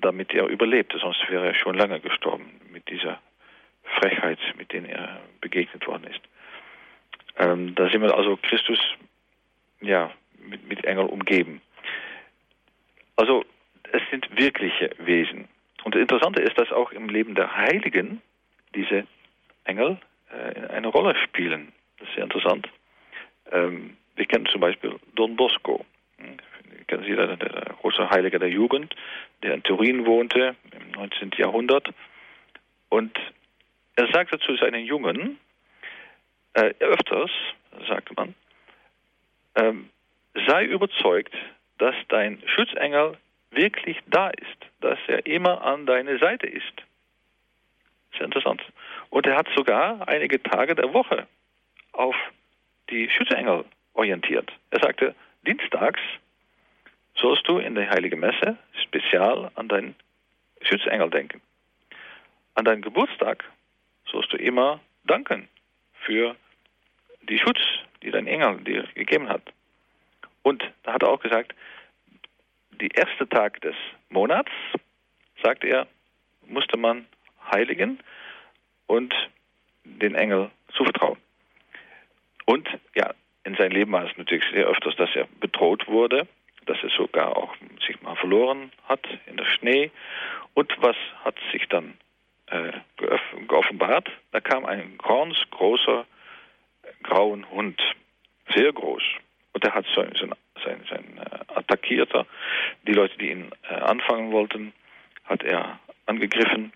damit er überlebte, sonst wäre er schon lange gestorben mit dieser Frechheit, mit der er begegnet worden ist. Ähm, da sind wir also Christus ja, mit, mit Engel umgeben. Also es sind wirkliche Wesen. Und das Interessante ist, dass auch im Leben der Heiligen diese Engel äh, eine Rolle spielen. Das ist sehr interessant. Ähm, wir kennen zum Beispiel Don Bosco. Hm, kennen Sie, der, der große Heilige der Jugend, der in Turin wohnte im 19. Jahrhundert. Und er sagte zu seinen Jungen, äh, öfters, sagte man, ähm, sei überzeugt, dass dein Schutzengel wirklich da ist, dass er immer an deiner Seite ist. Sehr interessant. Und er hat sogar einige Tage der Woche auf die Schutzengel orientiert. Er sagte, dienstags sollst du in der Heiligen Messe spezial an deinen Schutzengel denken. An deinem Geburtstag sollst du immer danken für die Schutz, die dein Engel dir gegeben hat. Und da hat er auch gesagt, die erste Tag des Monats, sagt er, musste man heiligen und den Engel zuvertrauen. Und ja, in seinem Leben war es natürlich sehr öfters, dass er bedroht wurde, dass er sogar auch sich mal verloren hat in der Schnee. Und was hat sich dann äh, geoffenbart? Da kam ein ganz großer grauen Hund, sehr groß. Und er hat so, so sein, sein äh, Attackierter, die Leute, die ihn äh, anfangen wollten, hat er angegriffen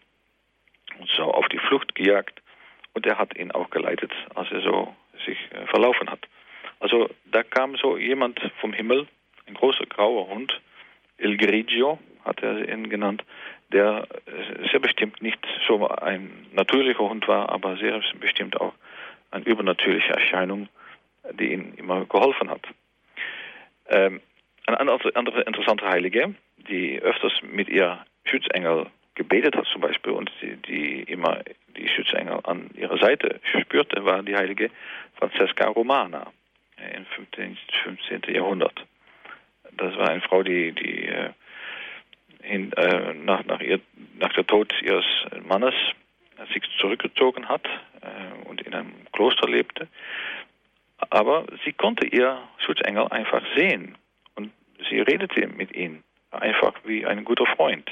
und so auf die Flucht gejagt. Und er hat ihn auch geleitet, als er so sich äh, verlaufen hat. Also da kam so jemand vom Himmel, ein großer grauer Hund, Il Grigio hat er ihn genannt, der äh, sehr bestimmt nicht so ein natürlicher Hund war, aber sehr bestimmt auch eine übernatürliche Erscheinung, die ihm immer geholfen hat. Ähm, eine andere, interessante Heilige, die öfters mit ihr Schutzengel gebetet hat zum Beispiel und die, die, immer die Schutzengel an ihrer Seite spürte, war die heilige Francesca Romana im 15. 15. Jahrhundert. Das war eine Frau, die, die äh, in, äh, nach, nach, ihr, nach der Tod ihres Mannes sich zurückgezogen hat äh, und in einem Kloster lebte. Aber sie konnte ihr Schutzengel einfach sehen und sie redete mit ihm einfach wie ein guter Freund.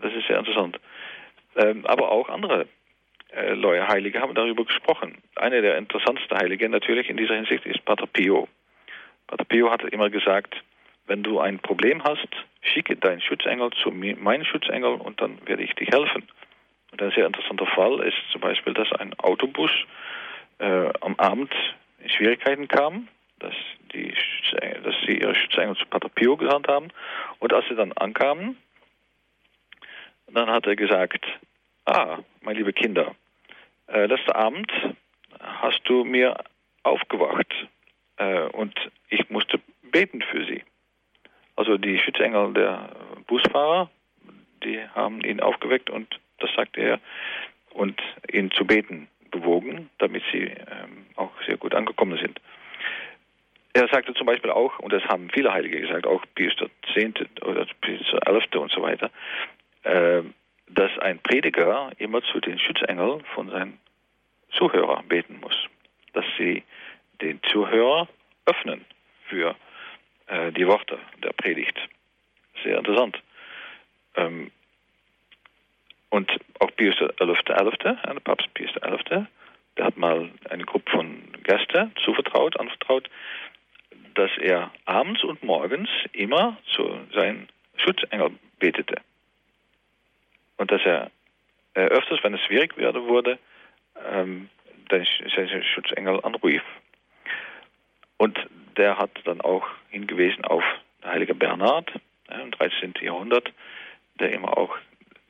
Das ist sehr interessant. Ähm, aber auch andere äh, neue Heilige haben darüber gesprochen. Einer der interessantesten Heiligen natürlich in dieser Hinsicht ist Pater Pio. Pater Pio hat immer gesagt, wenn du ein Problem hast, schicke deinen Schutzengel zu mir, meinen Schutzengel und dann werde ich dich helfen. Und ein sehr interessanter Fall ist zum Beispiel, dass ein Autobus äh, am Abend in Schwierigkeiten kam, dass, die, dass sie ihre Schutzengel zu Pater Pio gesandt haben. Und als sie dann ankamen, dann hat er gesagt, ah, meine liebe Kinder, äh, letzten Abend hast du mir aufgewacht äh, und ich musste beten für sie. Also die Schutzengel der Busfahrer, die haben ihn aufgeweckt und das sagte er, und ihn zu beten bewogen, damit sie ähm, auch sehr gut angekommen sind. Er sagte zum Beispiel auch, und das haben viele Heilige gesagt, auch Pius X. oder Pius XI. und so weiter, äh, dass ein Prediger immer zu den Schutzengeln von seinen Zuhörern beten muss. Dass sie den Zuhörer öffnen für äh, die Worte der Predigt. Sehr interessant. Ähm, und auch Pius XI., der Papst Pius XI., der hat mal eine Gruppe von Gästen zuvertraut, anvertraut, dass er abends und morgens immer zu seinen Schutzengel betete. Und dass er äh, öfters, wenn es schwierig wurde, ähm, den Schutzengel anrief. Und der hat dann auch hingewiesen auf den heiligen Bernhard äh, im 13. Jahrhundert, der immer auch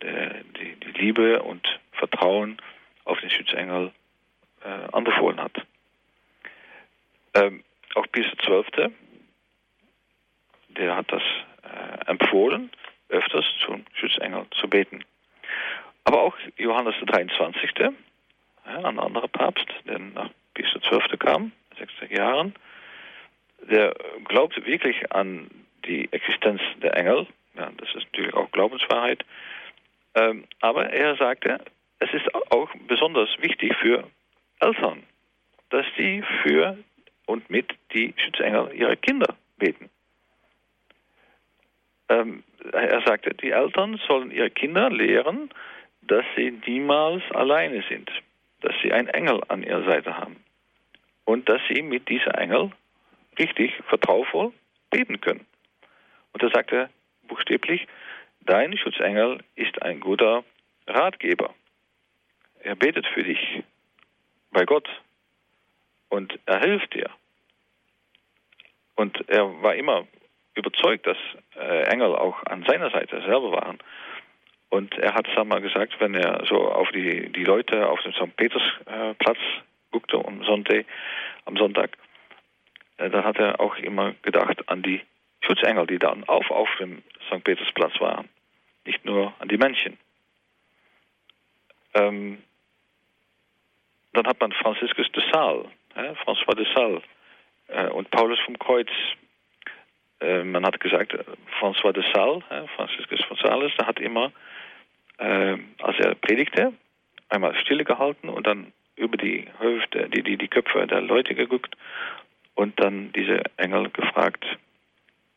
der, die, die, Liebe und Vertrauen auf den Schutzengel äh, anbefohlen hat. Ähm, auch Pius XII., der hat das äh, empfohlen, öfters zum Schutzengel zu beten. Aber auch Johannes der 23., ja, ein anderer Papst, der nach Pius XII. kam, 60 Jahren, der glaubte wirklich an die Existenz der Engel. Ja, das ist natürlich auch Glaubenswahrheit. Ähm, aber er sagte, es ist auch besonders wichtig für Eltern, dass sie für und mit die Schutzengel ihrer Kinder beten. Ähm, er sagte, die Eltern sollen ihre Kinder lehren, dass sie niemals alleine sind, dass sie einen Engel an ihrer Seite haben und dass sie mit dieser Engel richtig vertrauensvoll beten können. Und er sagte buchstäblich, dein Schutzengel ist ein guter Ratgeber. Er betet für dich bei Gott und er hilft dir. Und er war immer überzeugt, dass äh, Engel auch an seiner Seite selber waren. Und er hat es einmal gesagt, wenn er so auf die, die Leute auf dem St. Petersplatz äh, guckte am Sonntag, am Sonntag dann hat er auch immer gedacht an die Schutzengel, die dann auf, auf dem St. Petersplatz waren. Nicht nur an die Männchen. Ähm, dann hat man Franziskus de Sales, äh, François de Sales äh, und Paulus vom Kreuz. Äh, man hat gesagt, äh, François de Sales, äh, Franziskus von Sales, der hat immer, äh, als er predigte, einmal stille gehalten und dann über die Hüfte, die, die, die Köpfe der Leute geguckt und dann diese Engel gefragt,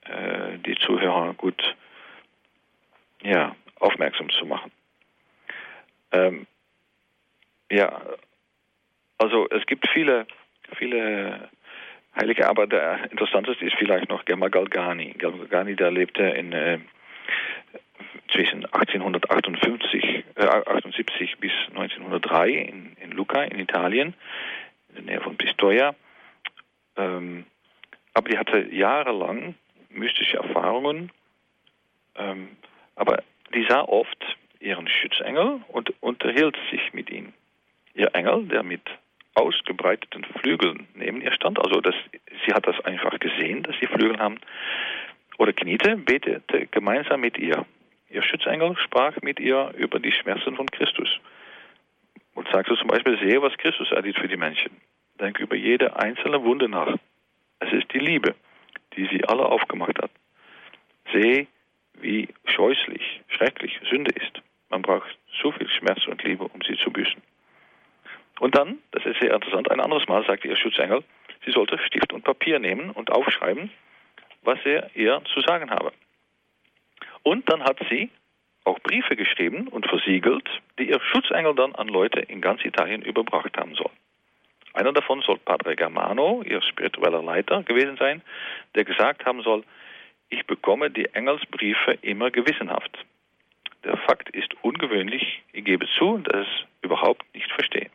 äh, die Zuhörer gut ja, aufmerksam zu machen. Ähm, ja, also es gibt viele, viele heilige, aber der interessanteste ist vielleicht noch Gemma Galgani. Gemma Galgani, der lebte in äh, zwischen 1858, äh, 78 bis 1903 in, in Lucca in Italien, in der Nähe von Pistoia. Ähm, aber die hatte jahrelang mystische Erfahrungen, ähm, aber die sah oft ihren Schutzengel und unterhielt sich mit ihm. Ihr Engel, der mit ausgebreiteten Flügeln neben ihr stand, also das, sie hat das einfach gesehen, dass sie Flügel haben, oder kniete, betete gemeinsam mit ihr. Ihr Schutzengel sprach mit ihr über die Schmerzen von Christus und sagte zum Beispiel, sehe, was Christus erlitt für die Menschen. Denk über jede einzelne Wunde nach. Es ist die Liebe, die sie alle aufgemacht hat. Seh, wie scheußlich, schrecklich Sünde ist. Man braucht so viel Schmerz und Liebe, um sie zu büßen. Und dann, das ist sehr interessant, ein anderes Mal sagte ihr Schutzengel, sie sollte Stift und Papier nehmen und aufschreiben, was er ihr zu sagen habe. Und dann hat sie auch Briefe geschrieben und versiegelt, die ihr Schutzengel dann an Leute in ganz Italien überbracht haben soll. Einer davon soll Padre Germano, ihr spiritueller Leiter, gewesen sein, der gesagt haben soll, ich bekomme die Engelsbriefe immer gewissenhaft. Der Fakt ist ungewöhnlich, ich gebe zu, dass ich es überhaupt nicht verstehe.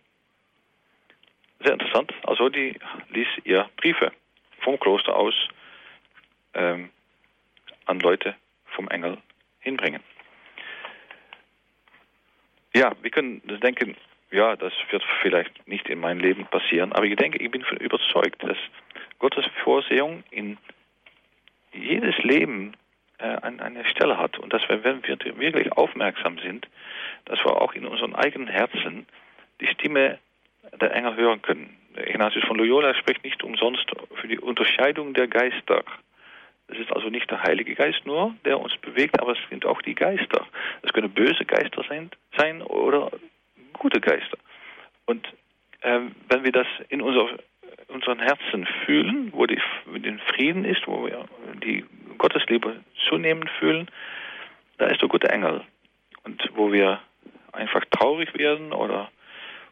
Sehr interessant, also die ließ ihr Briefe vom Kloster aus ähm, an Leute vom Engel hinbringen. Ja, wir können das denken, ja, das wird vielleicht nicht in meinem Leben passieren, aber ich denke, ich bin überzeugt, dass Gottes Vorsehung in jedes Leben äh, eine Stelle hat und dass wir, wenn wir wirklich aufmerksam sind, dass wir auch in unseren eigenen Herzen die Stimme der Engel hören können. Ignatius von Loyola spricht nicht umsonst für die Unterscheidung der Geister. Es ist also nicht der Heilige Geist nur, der uns bewegt, aber es sind auch die Geister. Es können böse Geister sein, sein oder gute Geister. Und ähm, wenn wir das in unser, unseren Herzen fühlen, wo den Frieden ist, wo wir die Gottesliebe zunehmend fühlen, da ist der gute Engel. Und wo wir einfach traurig werden oder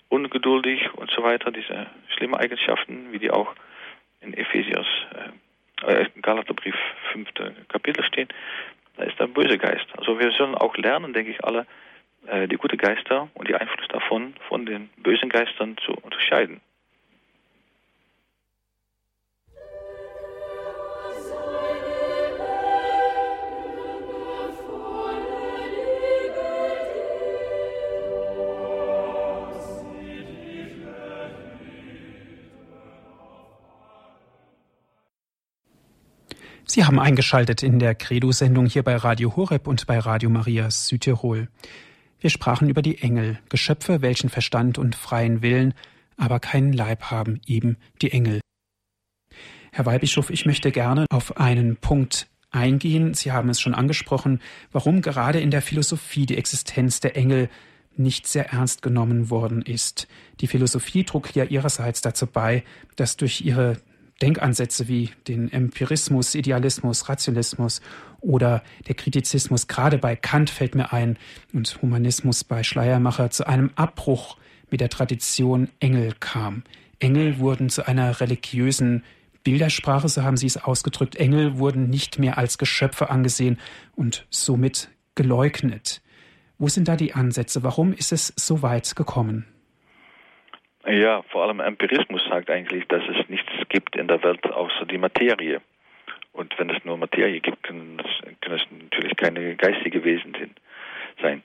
ungeduldig und so weiter, diese schlimmen Eigenschaften, wie die auch in Ephesiers, äh, Galaterbrief 5. Kapitel stehen, da ist der böse Geist. Also wir sollen auch lernen, denke ich, alle äh, die guten Geister und die Einfluss davon von den bösen Geistern zu unterscheiden. Sie haben eingeschaltet in der Credo-Sendung hier bei Radio Horeb und bei Radio Maria Südtirol. Wir sprachen über die Engel, Geschöpfe, welchen Verstand und freien Willen, aber keinen Leib haben, eben die Engel. Herr Weihbischof, ich möchte gerne auf einen Punkt eingehen. Sie haben es schon angesprochen, warum gerade in der Philosophie die Existenz der Engel nicht sehr ernst genommen worden ist. Die Philosophie trug ja ihrerseits dazu bei, dass durch ihre Denkansätze wie den Empirismus, Idealismus, Rationalismus oder der Kritizismus, gerade bei Kant fällt mir ein, und Humanismus bei Schleiermacher, zu einem Abbruch mit der Tradition Engel kam. Engel wurden zu einer religiösen Bildersprache, so haben sie es ausgedrückt. Engel wurden nicht mehr als Geschöpfe angesehen und somit geleugnet. Wo sind da die Ansätze? Warum ist es so weit gekommen? Ja, vor allem Empirismus sagt eigentlich, dass es nichts gibt in der Welt außer die Materie. Und wenn es nur Materie gibt, können es, können es natürlich keine geistige Wesen sein.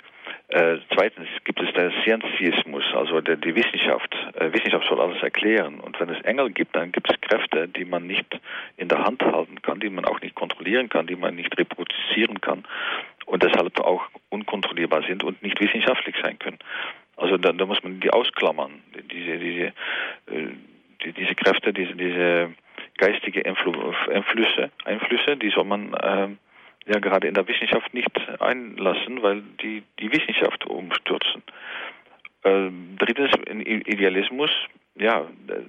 Äh, zweitens gibt es den Scientismus, also der, die Wissenschaft. Äh, Wissenschaft soll alles erklären. Und wenn es Engel gibt, dann gibt es Kräfte, die man nicht in der Hand halten kann, die man auch nicht kontrollieren kann, die man nicht reproduzieren kann und deshalb auch unkontrollierbar sind und nicht wissenschaftlich sein können. Also da, da muss man die ausklammern, diese, diese, äh, die, diese Kräfte, diese, diese geistige Einflüsse, Einflüsse, die soll man äh, ja gerade in der Wissenschaft nicht einlassen, weil die die Wissenschaft umstürzen. Äh, drittens, Idealismus, ja,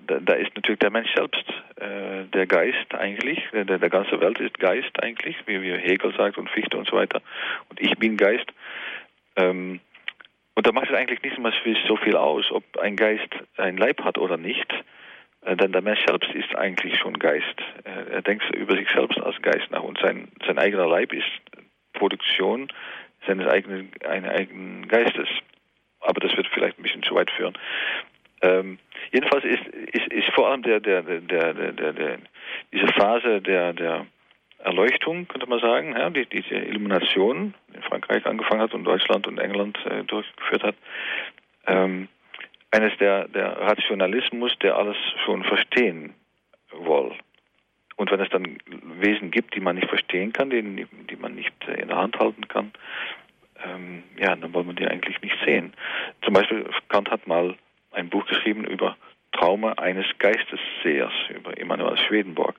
da, da, ist natürlich der Mensch selbst, äh, der Geist eigentlich, der, der ganze Welt ist Geist eigentlich, wie, wie Hegel sagt und Fichte und so weiter. Und ich bin Geist. Ähm, und da macht es eigentlich nicht so viel aus, ob ein Geist ein Leib hat oder nicht. Äh, denn der Mensch selbst ist eigentlich schon Geist. Äh, er denkt über sich selbst als Geist nach und sein, sein eigener Leib ist Produktion seines eigenen, eines eigenen Geistes. Aber das wird vielleicht ein bisschen zu weit führen. Ähm, jedenfalls ist, ist, ist vor allem der, der, der, der, der, der, diese Phase der, der Erleuchtung, könnte man sagen, ja, die, diese Illumination in Frankreich angefangen hat und Deutschland und England äh, durchgeführt hat, ähm, eines der, der Rationalismus, der alles schon verstehen will. Und wenn es dann Wesen gibt, die man nicht verstehen kann, die, die man nicht in der Hand halten kann, ähm, ja, dann wollen wir die eigentlich nicht sehen. Zum Beispiel, Kant hat mal ein Buch geschrieben über Trauma eines Geistessehers, über Emanuel Schwedenborg.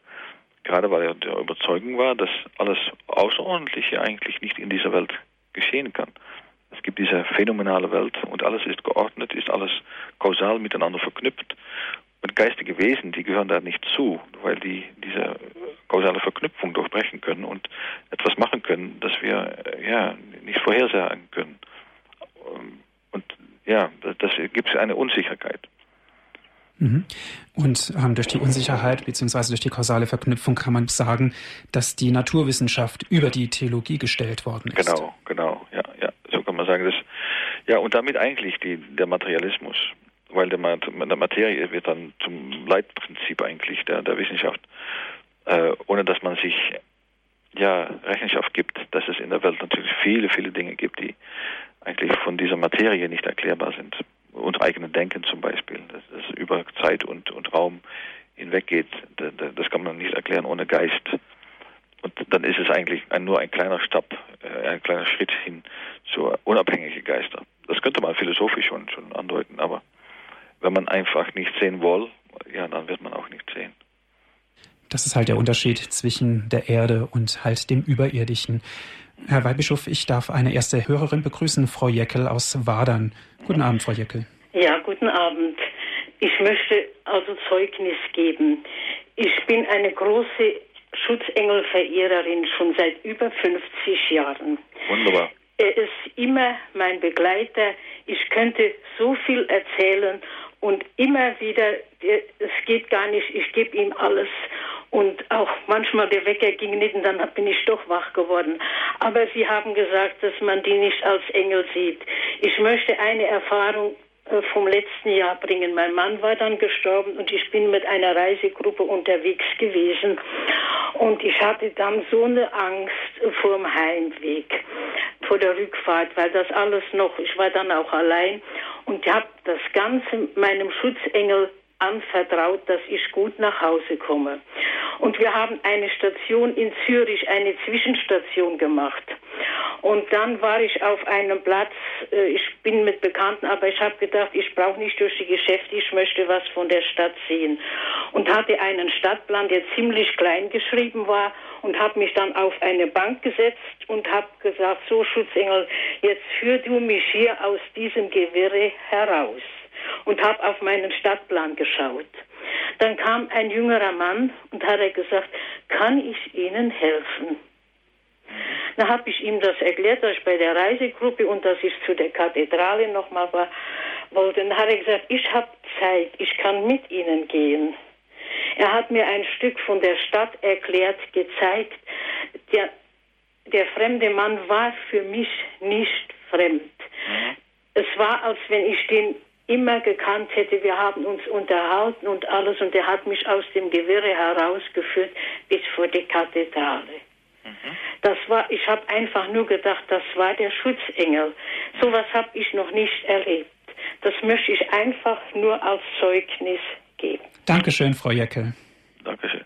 Gerade weil er der Überzeugung war, dass alles Außerordentliche eigentlich nicht in dieser Welt geschehen kann. Es gibt diese phänomenale Welt und alles ist geordnet, ist alles kausal miteinander verknüpft. Und geistige Wesen, die gehören da nicht zu, weil die diese kausale Verknüpfung durchbrechen können und etwas machen können, das wir ja nicht vorhersagen können. Und ja, das gibt eine Unsicherheit. Mhm. Und ähm, durch die Unsicherheit bzw. durch die kausale Verknüpfung kann man sagen, dass die Naturwissenschaft über die Theologie gestellt worden ist. Genau, genau, ja, ja, so kann man sagen. Das, ja, und damit eigentlich die, der Materialismus, weil der, der Materie wird dann zum Leitprinzip eigentlich der, der Wissenschaft, äh, ohne dass man sich ja Rechenschaft gibt, dass es in der Welt natürlich viele, viele Dinge gibt, die eigentlich von dieser Materie nicht erklärbar sind unser eigenes Denken zum Beispiel, dass es über Zeit und, und Raum hinweggeht, das kann man nicht erklären ohne Geist. Und dann ist es eigentlich nur ein kleiner Stab, äh, ein kleiner Schritt hin zu unabhängigen Geister. Das könnte man philosophisch schon, schon andeuten, aber wenn man einfach nicht sehen will, ja, dann wird man auch nicht sehen. Das ist halt der Unterschied zwischen der Erde und halt dem Überirdischen. Herr Weihbischof, ich darf eine erste Hörerin begrüßen, Frau Jeckel aus Wadern. Guten Abend, Frau Jeckel. Ja, guten Abend. Ich möchte also Zeugnis geben. Ich bin eine große Schutzengelverehrerin schon seit über 50 Jahren. Wunderbar. Er ist immer mein Begleiter. Ich könnte so viel erzählen und immer wieder, es geht gar nicht, ich gebe ihm alles. Und auch manchmal der Wecker ging nicht und dann bin ich doch wach geworden. Aber Sie haben gesagt, dass man die nicht als Engel sieht. Ich möchte eine Erfahrung äh, vom letzten Jahr bringen. Mein Mann war dann gestorben und ich bin mit einer Reisegruppe unterwegs gewesen. Und ich hatte dann so eine Angst vor dem Heimweg, vor der Rückfahrt, weil das alles noch, ich war dann auch allein und habe das Ganze meinem Schutzengel anvertraut, dass ich gut nach Hause komme. Und wir haben eine Station in Zürich, eine Zwischenstation gemacht. Und dann war ich auf einem Platz, äh, ich bin mit Bekannten, aber ich habe gedacht, ich brauche nicht durch die Geschäfte, ich möchte was von der Stadt sehen. Und hatte einen Stadtplan, der ziemlich klein geschrieben war und habe mich dann auf eine Bank gesetzt und habe gesagt, so Schutzengel, jetzt führ du mich hier aus diesem Gewirre heraus und habe auf meinen Stadtplan geschaut. Dann kam ein jüngerer Mann und hat gesagt, kann ich Ihnen helfen? Da habe ich ihm das erklärt, dass ich bei der Reisegruppe und dass ich zu der Kathedrale nochmal war, wollte. Dann hat er gesagt, ich habe Zeit, ich kann mit Ihnen gehen. Er hat mir ein Stück von der Stadt erklärt, gezeigt. Der, der fremde Mann war für mich nicht fremd. Es war, als wenn ich den immer gekannt hätte. Wir haben uns unterhalten und alles und er hat mich aus dem Gewirre herausgeführt bis vor die Kathedrale. Das war, ich habe einfach nur gedacht, das war der Schutzengel. Sowas habe ich noch nicht erlebt. Das möchte ich einfach nur als Zeugnis geben. Dankeschön, Frau Jeckel. Dankeschön.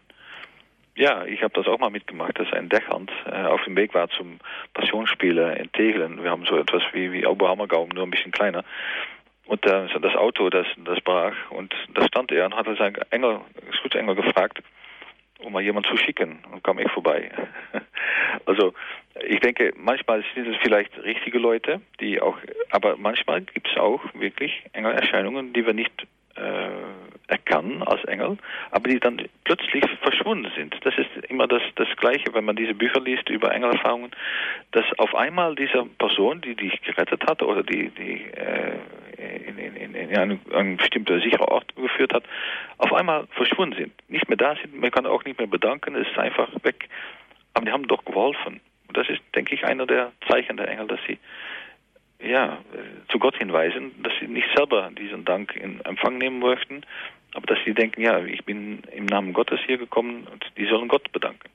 Ja, ich habe das auch mal mitgemacht, dass ein Deckhand äh, auf dem Weg war zum Passionsspiele in Tegelen. Wir haben so etwas wie, wie Oberhammergau, nur ein bisschen kleiner. Und äh, das Auto, das, das brach und da stand er und hatte seinen Engel, Schutzengel gefragt, um mal jemanden zu schicken und kam ich vorbei. also ich denke, manchmal sind es vielleicht richtige Leute, die auch, aber manchmal gibt es auch wirklich Engelerscheinungen, die wir nicht äh, erkennen als Engel, aber die dann plötzlich verschwunden sind. Das ist immer das, das Gleiche, wenn man diese Bücher liest über Engelerfahrungen, dass auf einmal diese Person, die dich gerettet hat oder die, die äh, in, in, in einen, einen bestimmten sicheren Ort geführt hat, auf einmal verschwunden sind. Nicht mehr da sind, man kann auch nicht mehr bedanken, es ist einfach weg. Aber die haben doch geholfen. Und das ist, denke ich, einer der Zeichen der Engel, dass sie ja, zu Gott hinweisen, dass sie nicht selber diesen Dank in Empfang nehmen möchten, aber dass sie denken, ja, ich bin im Namen Gottes hier gekommen und die sollen Gott bedanken.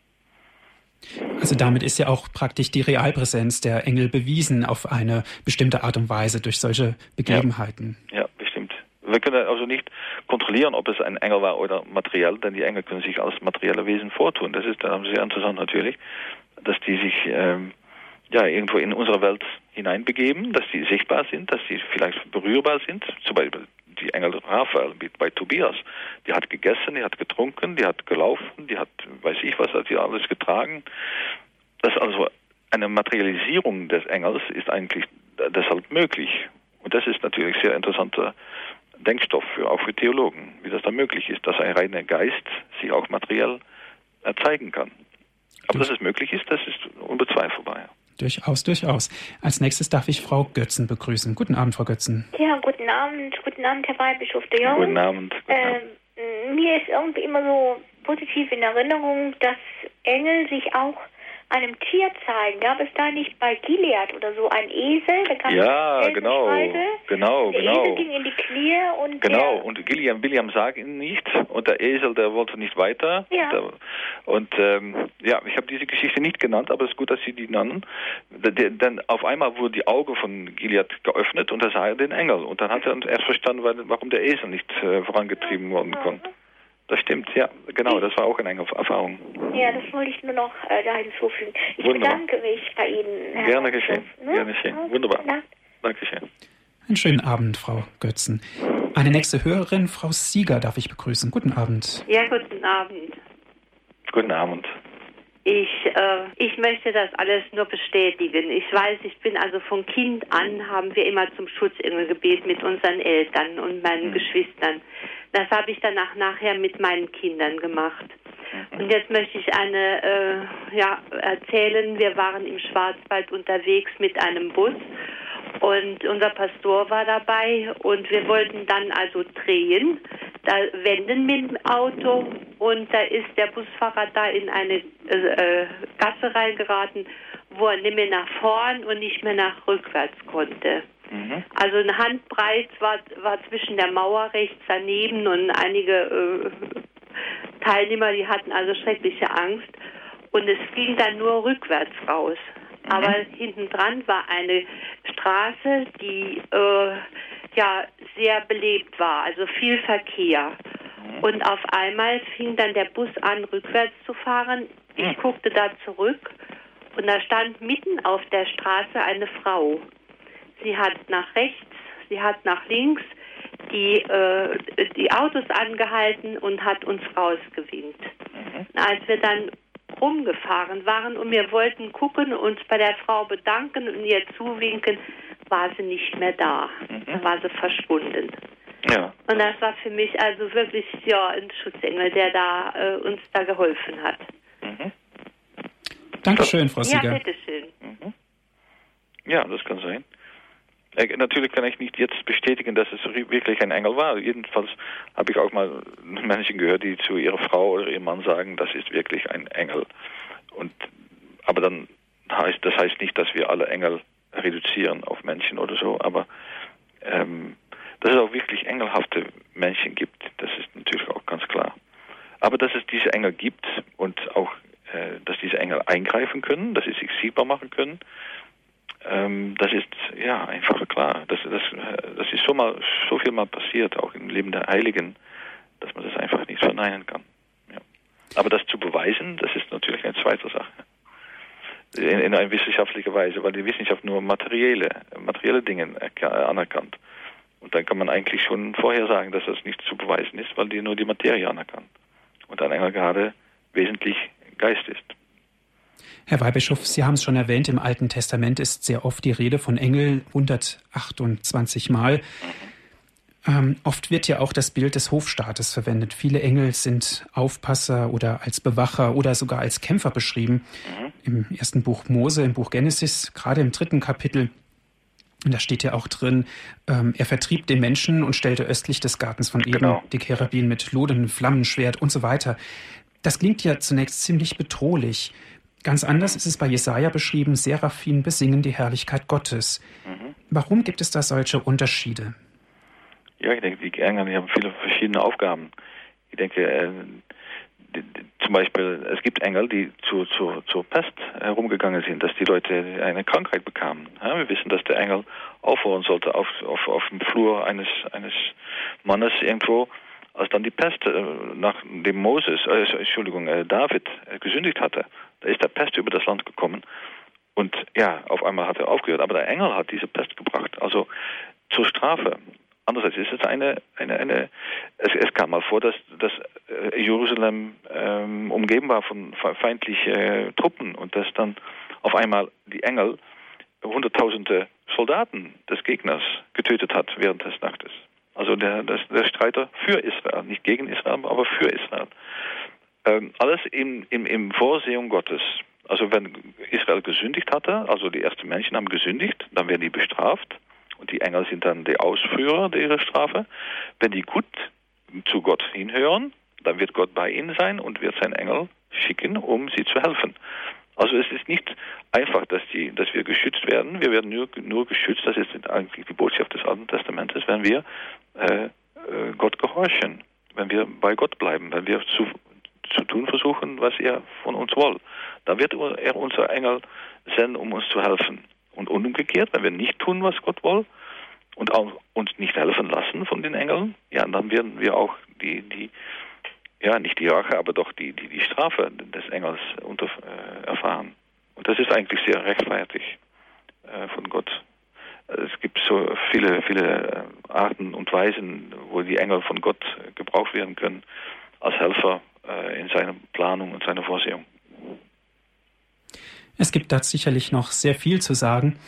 Also damit ist ja auch praktisch die Realpräsenz der Engel bewiesen auf eine bestimmte Art und Weise durch solche Begebenheiten. Ja, ja bestimmt. Wir können also nicht kontrollieren, ob es ein Engel war oder materiell, denn die Engel können sich als materielle Wesen vortun. Das ist dann sehr interessant natürlich, dass die sich ähm, ja irgendwo in unsere Welt hineinbegeben, dass sie sichtbar sind, dass sie vielleicht berührbar sind. Zum Beispiel die Engel Raphael bei Tobias. Die hat gegessen, die hat getrunken, die hat gelaufen, die hat, weiß ich was, hat sie alles getragen. Das also eine Materialisierung des Engels ist eigentlich deshalb möglich. Und das ist natürlich sehr interessanter Denkstoff für, auch für Theologen, wie das dann möglich ist, dass ein reiner Geist sich auch materiell zeigen kann. Aber dass es möglich ist, das ist unbezweifelbar. Durchaus, durchaus. Als nächstes darf ich Frau Götzen begrüßen. Guten Abend, Frau Götzen. Ja, guten Abend. Guten Abend, Herr Weihbischof de Jong. Guten Abend. Guten Abend. Äh, mir ist irgendwie immer so positiv in Erinnerung, dass Engel sich auch einem Tier zeigen. Gab es da nicht bei Gilead oder so ein Esel? Ja, genau, genau, der genau. Esel ging in die Knie und genau und Gilliam William sagt ihn nicht und der Esel der wollte nicht weiter. Ja. Der, und ähm, ja, ich habe diese Geschichte nicht genannt, aber es ist gut, dass Sie die nennen. Denn auf einmal wurde die Augen von Gilead geöffnet und da sah er den Engel und dann hat er erst verstanden, warum der Esel nicht äh, vorangetrieben werden konnte. Das stimmt, ja, genau, das war auch eine Erfahrung. Ja, das wollte ich nur noch äh, da hinzufügen. Ich Wunderbar. bedanke mich bei Ihnen. Herr Gerne geschehen, ne? gerne geschehen. Okay, Wunderbar. Dankeschön. Einen schönen Abend, Frau Götzen. Eine nächste Hörerin, Frau Sieger, darf ich begrüßen. Guten Abend. Ja, guten Abend. Guten Abend. Ich, äh, ich möchte das alles nur bestätigen. Ich weiß, ich bin also von Kind an, haben wir immer zum Schutzengel gebeten mit unseren Eltern und meinen Mhm. Geschwistern. Das habe ich danach nachher mit meinen Kindern gemacht. Und jetzt möchte ich eine, äh, ja, erzählen. Wir waren im Schwarzwald unterwegs mit einem Bus und unser Pastor war dabei und wir wollten dann also drehen, da wenden mit dem Auto und da ist der Busfahrer da in eine äh, Gasse reingeraten, wo er nicht mehr nach vorn und nicht mehr nach rückwärts konnte. Mhm. Also eine Handbreit war, war zwischen der Mauer rechts daneben und einige äh, Teilnehmer, die hatten also schreckliche Angst. Und es ging dann nur rückwärts raus. Aber hinten dran war eine Straße, die äh, ja sehr belebt war, also viel Verkehr. Und auf einmal fing dann der Bus an, rückwärts zu fahren. Ich hm. guckte da zurück und da stand mitten auf der Straße eine Frau. Sie hat nach rechts, sie hat nach links die, äh, die Autos angehalten und hat uns rausgewinkt. Mhm. Als wir dann rumgefahren waren und wir wollten gucken, uns bei der Frau bedanken und ihr zuwinken, war sie nicht mehr da. Mhm. Da war sie verschwunden. Ja. Und das war für mich also wirklich ja ein Schutzengel, der da äh, uns da geholfen hat. Mhm. Dankeschön, Frau Sieger. Ja, bitteschön. Mhm. Ja, das kann sein. Äh, natürlich kann ich nicht jetzt bestätigen, dass es wirklich ein Engel war. Jedenfalls habe ich auch mal Menschen gehört, die zu ihrer Frau oder ihrem Mann sagen, das ist wirklich ein Engel. Und aber dann heißt das heißt nicht, dass wir alle Engel reduzieren auf Menschen oder so, aber ähm, dass es auch wirklich engelhafte Menschen gibt, das ist natürlich auch ganz klar. Aber dass es diese Engel gibt und auch, äh, dass diese Engel eingreifen können, dass sie sich sichtbar machen können, ähm, das ist ja einfach klar. Das, das, das ist so, mal, so viel mal passiert, auch im Leben der Heiligen, dass man das einfach nicht verneinen kann. Ja. Aber das zu beweisen, das ist natürlich eine zweite Sache. In, in einer wissenschaftlichen Weise, weil die Wissenschaft nur materielle, materielle Dinge anerkannt. Und dann kann man eigentlich schon vorher sagen, dass das nicht zu beweisen ist, weil die nur die Materie anerkannt. Und ein Engel gerade wesentlich Geist ist. Herr Weihbischof, Sie haben es schon erwähnt, im Alten Testament ist sehr oft die Rede von Engel, 128 Mal. Ähm, oft wird ja auch das Bild des Hofstaates verwendet. Viele Engel sind Aufpasser oder als Bewacher oder sogar als Kämpfer beschrieben. Im ersten Buch Mose, im Buch Genesis, gerade im dritten Kapitel, und da steht ja auch drin, ähm, er vertrieb den Menschen und stellte östlich des Gartens von Eden genau. die Cherubin mit Loden, Flammenschwert und so weiter. Das klingt ja zunächst ziemlich bedrohlich. Ganz anders ist es bei Jesaja beschrieben, Seraphim besingen die Herrlichkeit Gottes. Mhm. Warum gibt es da solche Unterschiede? Ja, ich denke, die Engel die haben viele verschiedene Aufgaben. Ich denke, äh, zum Beispiel, es gibt Engel, die zu, zu, zur Pest herumgegangen sind, dass die Leute eine Krankheit bekamen. Ja, wir wissen, dass der Engel aufhören sollte auf, auf, auf dem Flur eines, eines Mannes irgendwo, als dann die Pest, äh, nachdem Moses, äh, Entschuldigung, äh, David äh, gesündigt hatte, da ist der Pest über das Land gekommen. Und ja, auf einmal hat er aufgehört. Aber der Engel hat diese Pest gebracht. Also zur Strafe. Andererseits ist es eine, eine, eine es, es kam mal vor, dass, dass äh, Jerusalem ähm, umgeben war von feindlichen äh, Truppen und dass dann auf einmal die Engel hunderttausende Soldaten des Gegners getötet hat während des Nachtes. Also der, der, der Streiter für Israel, nicht gegen Israel, aber für Israel. Ähm, alles im, im, im Vorsehung Gottes. Also wenn Israel gesündigt hatte, also die ersten Menschen haben gesündigt, dann werden die bestraft und die Engel sind dann die Ausführer ihrer Strafe. Wenn die gut zu Gott hinhören, dann wird Gott bei ihnen sein und wird sein Engel schicken, um sie zu helfen. Also es ist nicht einfach, dass, die, dass wir geschützt werden. Wir werden nur, nur geschützt, das ist eigentlich die Botschaft des Alten Testamentes, wenn wir äh, äh Gott gehorchen, wenn wir bei Gott bleiben, wenn wir zu, zu tun versuchen, was er von uns will. Da wird er unser Engel senden, um uns zu helfen. Und umgekehrt, wenn wir nicht tun, was Gott will und auch uns nicht helfen lassen von den Engeln, ja, dann werden wir auch die, die ja, nicht die Rache, aber doch die, die, die Strafe des Engels unter, äh, erfahren. Und das ist eigentlich sehr rechtfertig äh, von Gott. Es gibt so viele, viele äh, Arten und Weisen, wo die Engel von Gott gebraucht werden können als Helfer äh, in seiner Planung und seiner Vorsehung. Es gibt da sicherlich noch sehr viel zu sagen.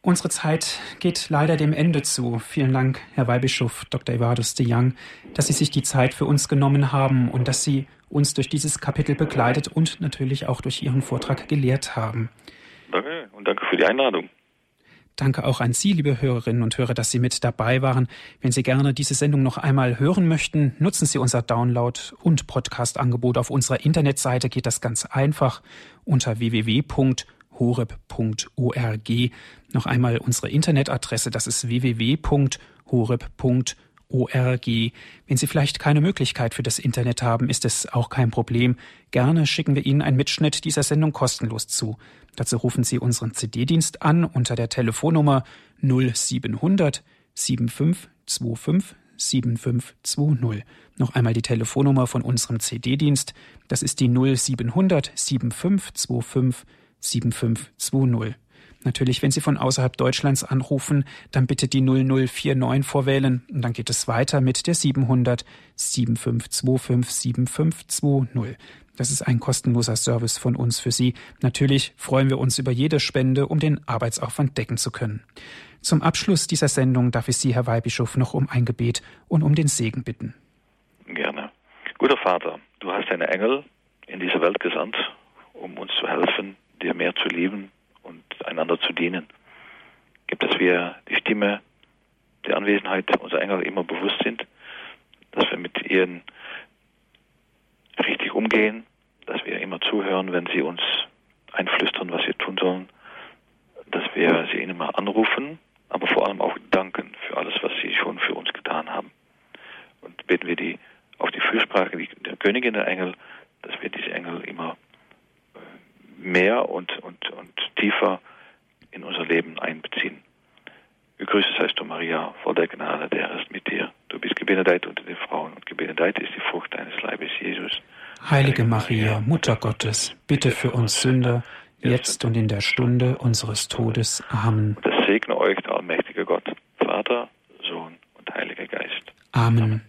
Unsere Zeit geht leider dem Ende zu. Vielen Dank, Herr Weihbischof Dr. Evardus de Young, dass Sie sich die Zeit für uns genommen haben und dass Sie uns durch dieses Kapitel begleitet und natürlich auch durch Ihren Vortrag gelehrt haben. Danke und danke für die Einladung. Danke auch an Sie, liebe Hörerinnen und Hörer, dass Sie mit dabei waren. Wenn Sie gerne diese Sendung noch einmal hören möchten, nutzen Sie unser Download- und Podcast-Angebot. Auf unserer Internetseite geht das ganz einfach unter www.horeb.org. Noch einmal unsere Internetadresse, das ist www.horeb.org. ORG. Wenn Sie vielleicht keine Möglichkeit für das Internet haben, ist es auch kein Problem. Gerne schicken wir Ihnen einen Mitschnitt dieser Sendung kostenlos zu. Dazu rufen Sie unseren CD-Dienst an unter der Telefonnummer 0700 7525 7520. Noch einmal die Telefonnummer von unserem CD-Dienst. Das ist die 0700 7525 7520. Natürlich, wenn Sie von außerhalb Deutschlands anrufen, dann bitte die 0049 vorwählen und dann geht es weiter mit der 700 7525 7520. Das ist ein kostenloser Service von uns für Sie. Natürlich freuen wir uns über jede Spende, um den Arbeitsaufwand decken zu können. Zum Abschluss dieser Sendung darf ich Sie, Herr Weihbischof, noch um ein Gebet und um den Segen bitten. Gerne. Guter Vater, du hast deine Engel in diese Welt gesandt, um uns zu helfen, dir mehr zu lieben und einander zu dienen. Gibt es wir die Stimme der Anwesenheit unserer Engel immer bewusst sind, dass wir mit ihnen richtig umgehen, dass wir immer zuhören, wenn sie uns einflüstern, was wir tun sollen, dass wir sie ihnen mal anrufen, aber vor allem auch danken für alles, was sie schon für uns getan haben. Und beten wir die auf die Fürsprache der Königin der Engel, dass wir diese Engel immer mehr und, und, und tiefer in unser Leben einbeziehen. Gegrüßet seist du, Maria, voll der Gnade, der ist mit dir. Du bist gebenedeit unter den Frauen und gebenedeit ist die Frucht deines Leibes, Jesus. Heilige Maria, Mutter Gottes, bitte für uns Sünder, jetzt und in der Stunde unseres Todes. Amen. Und das segne euch der allmächtige Gott, Vater, Sohn und Heiliger Geist. Amen.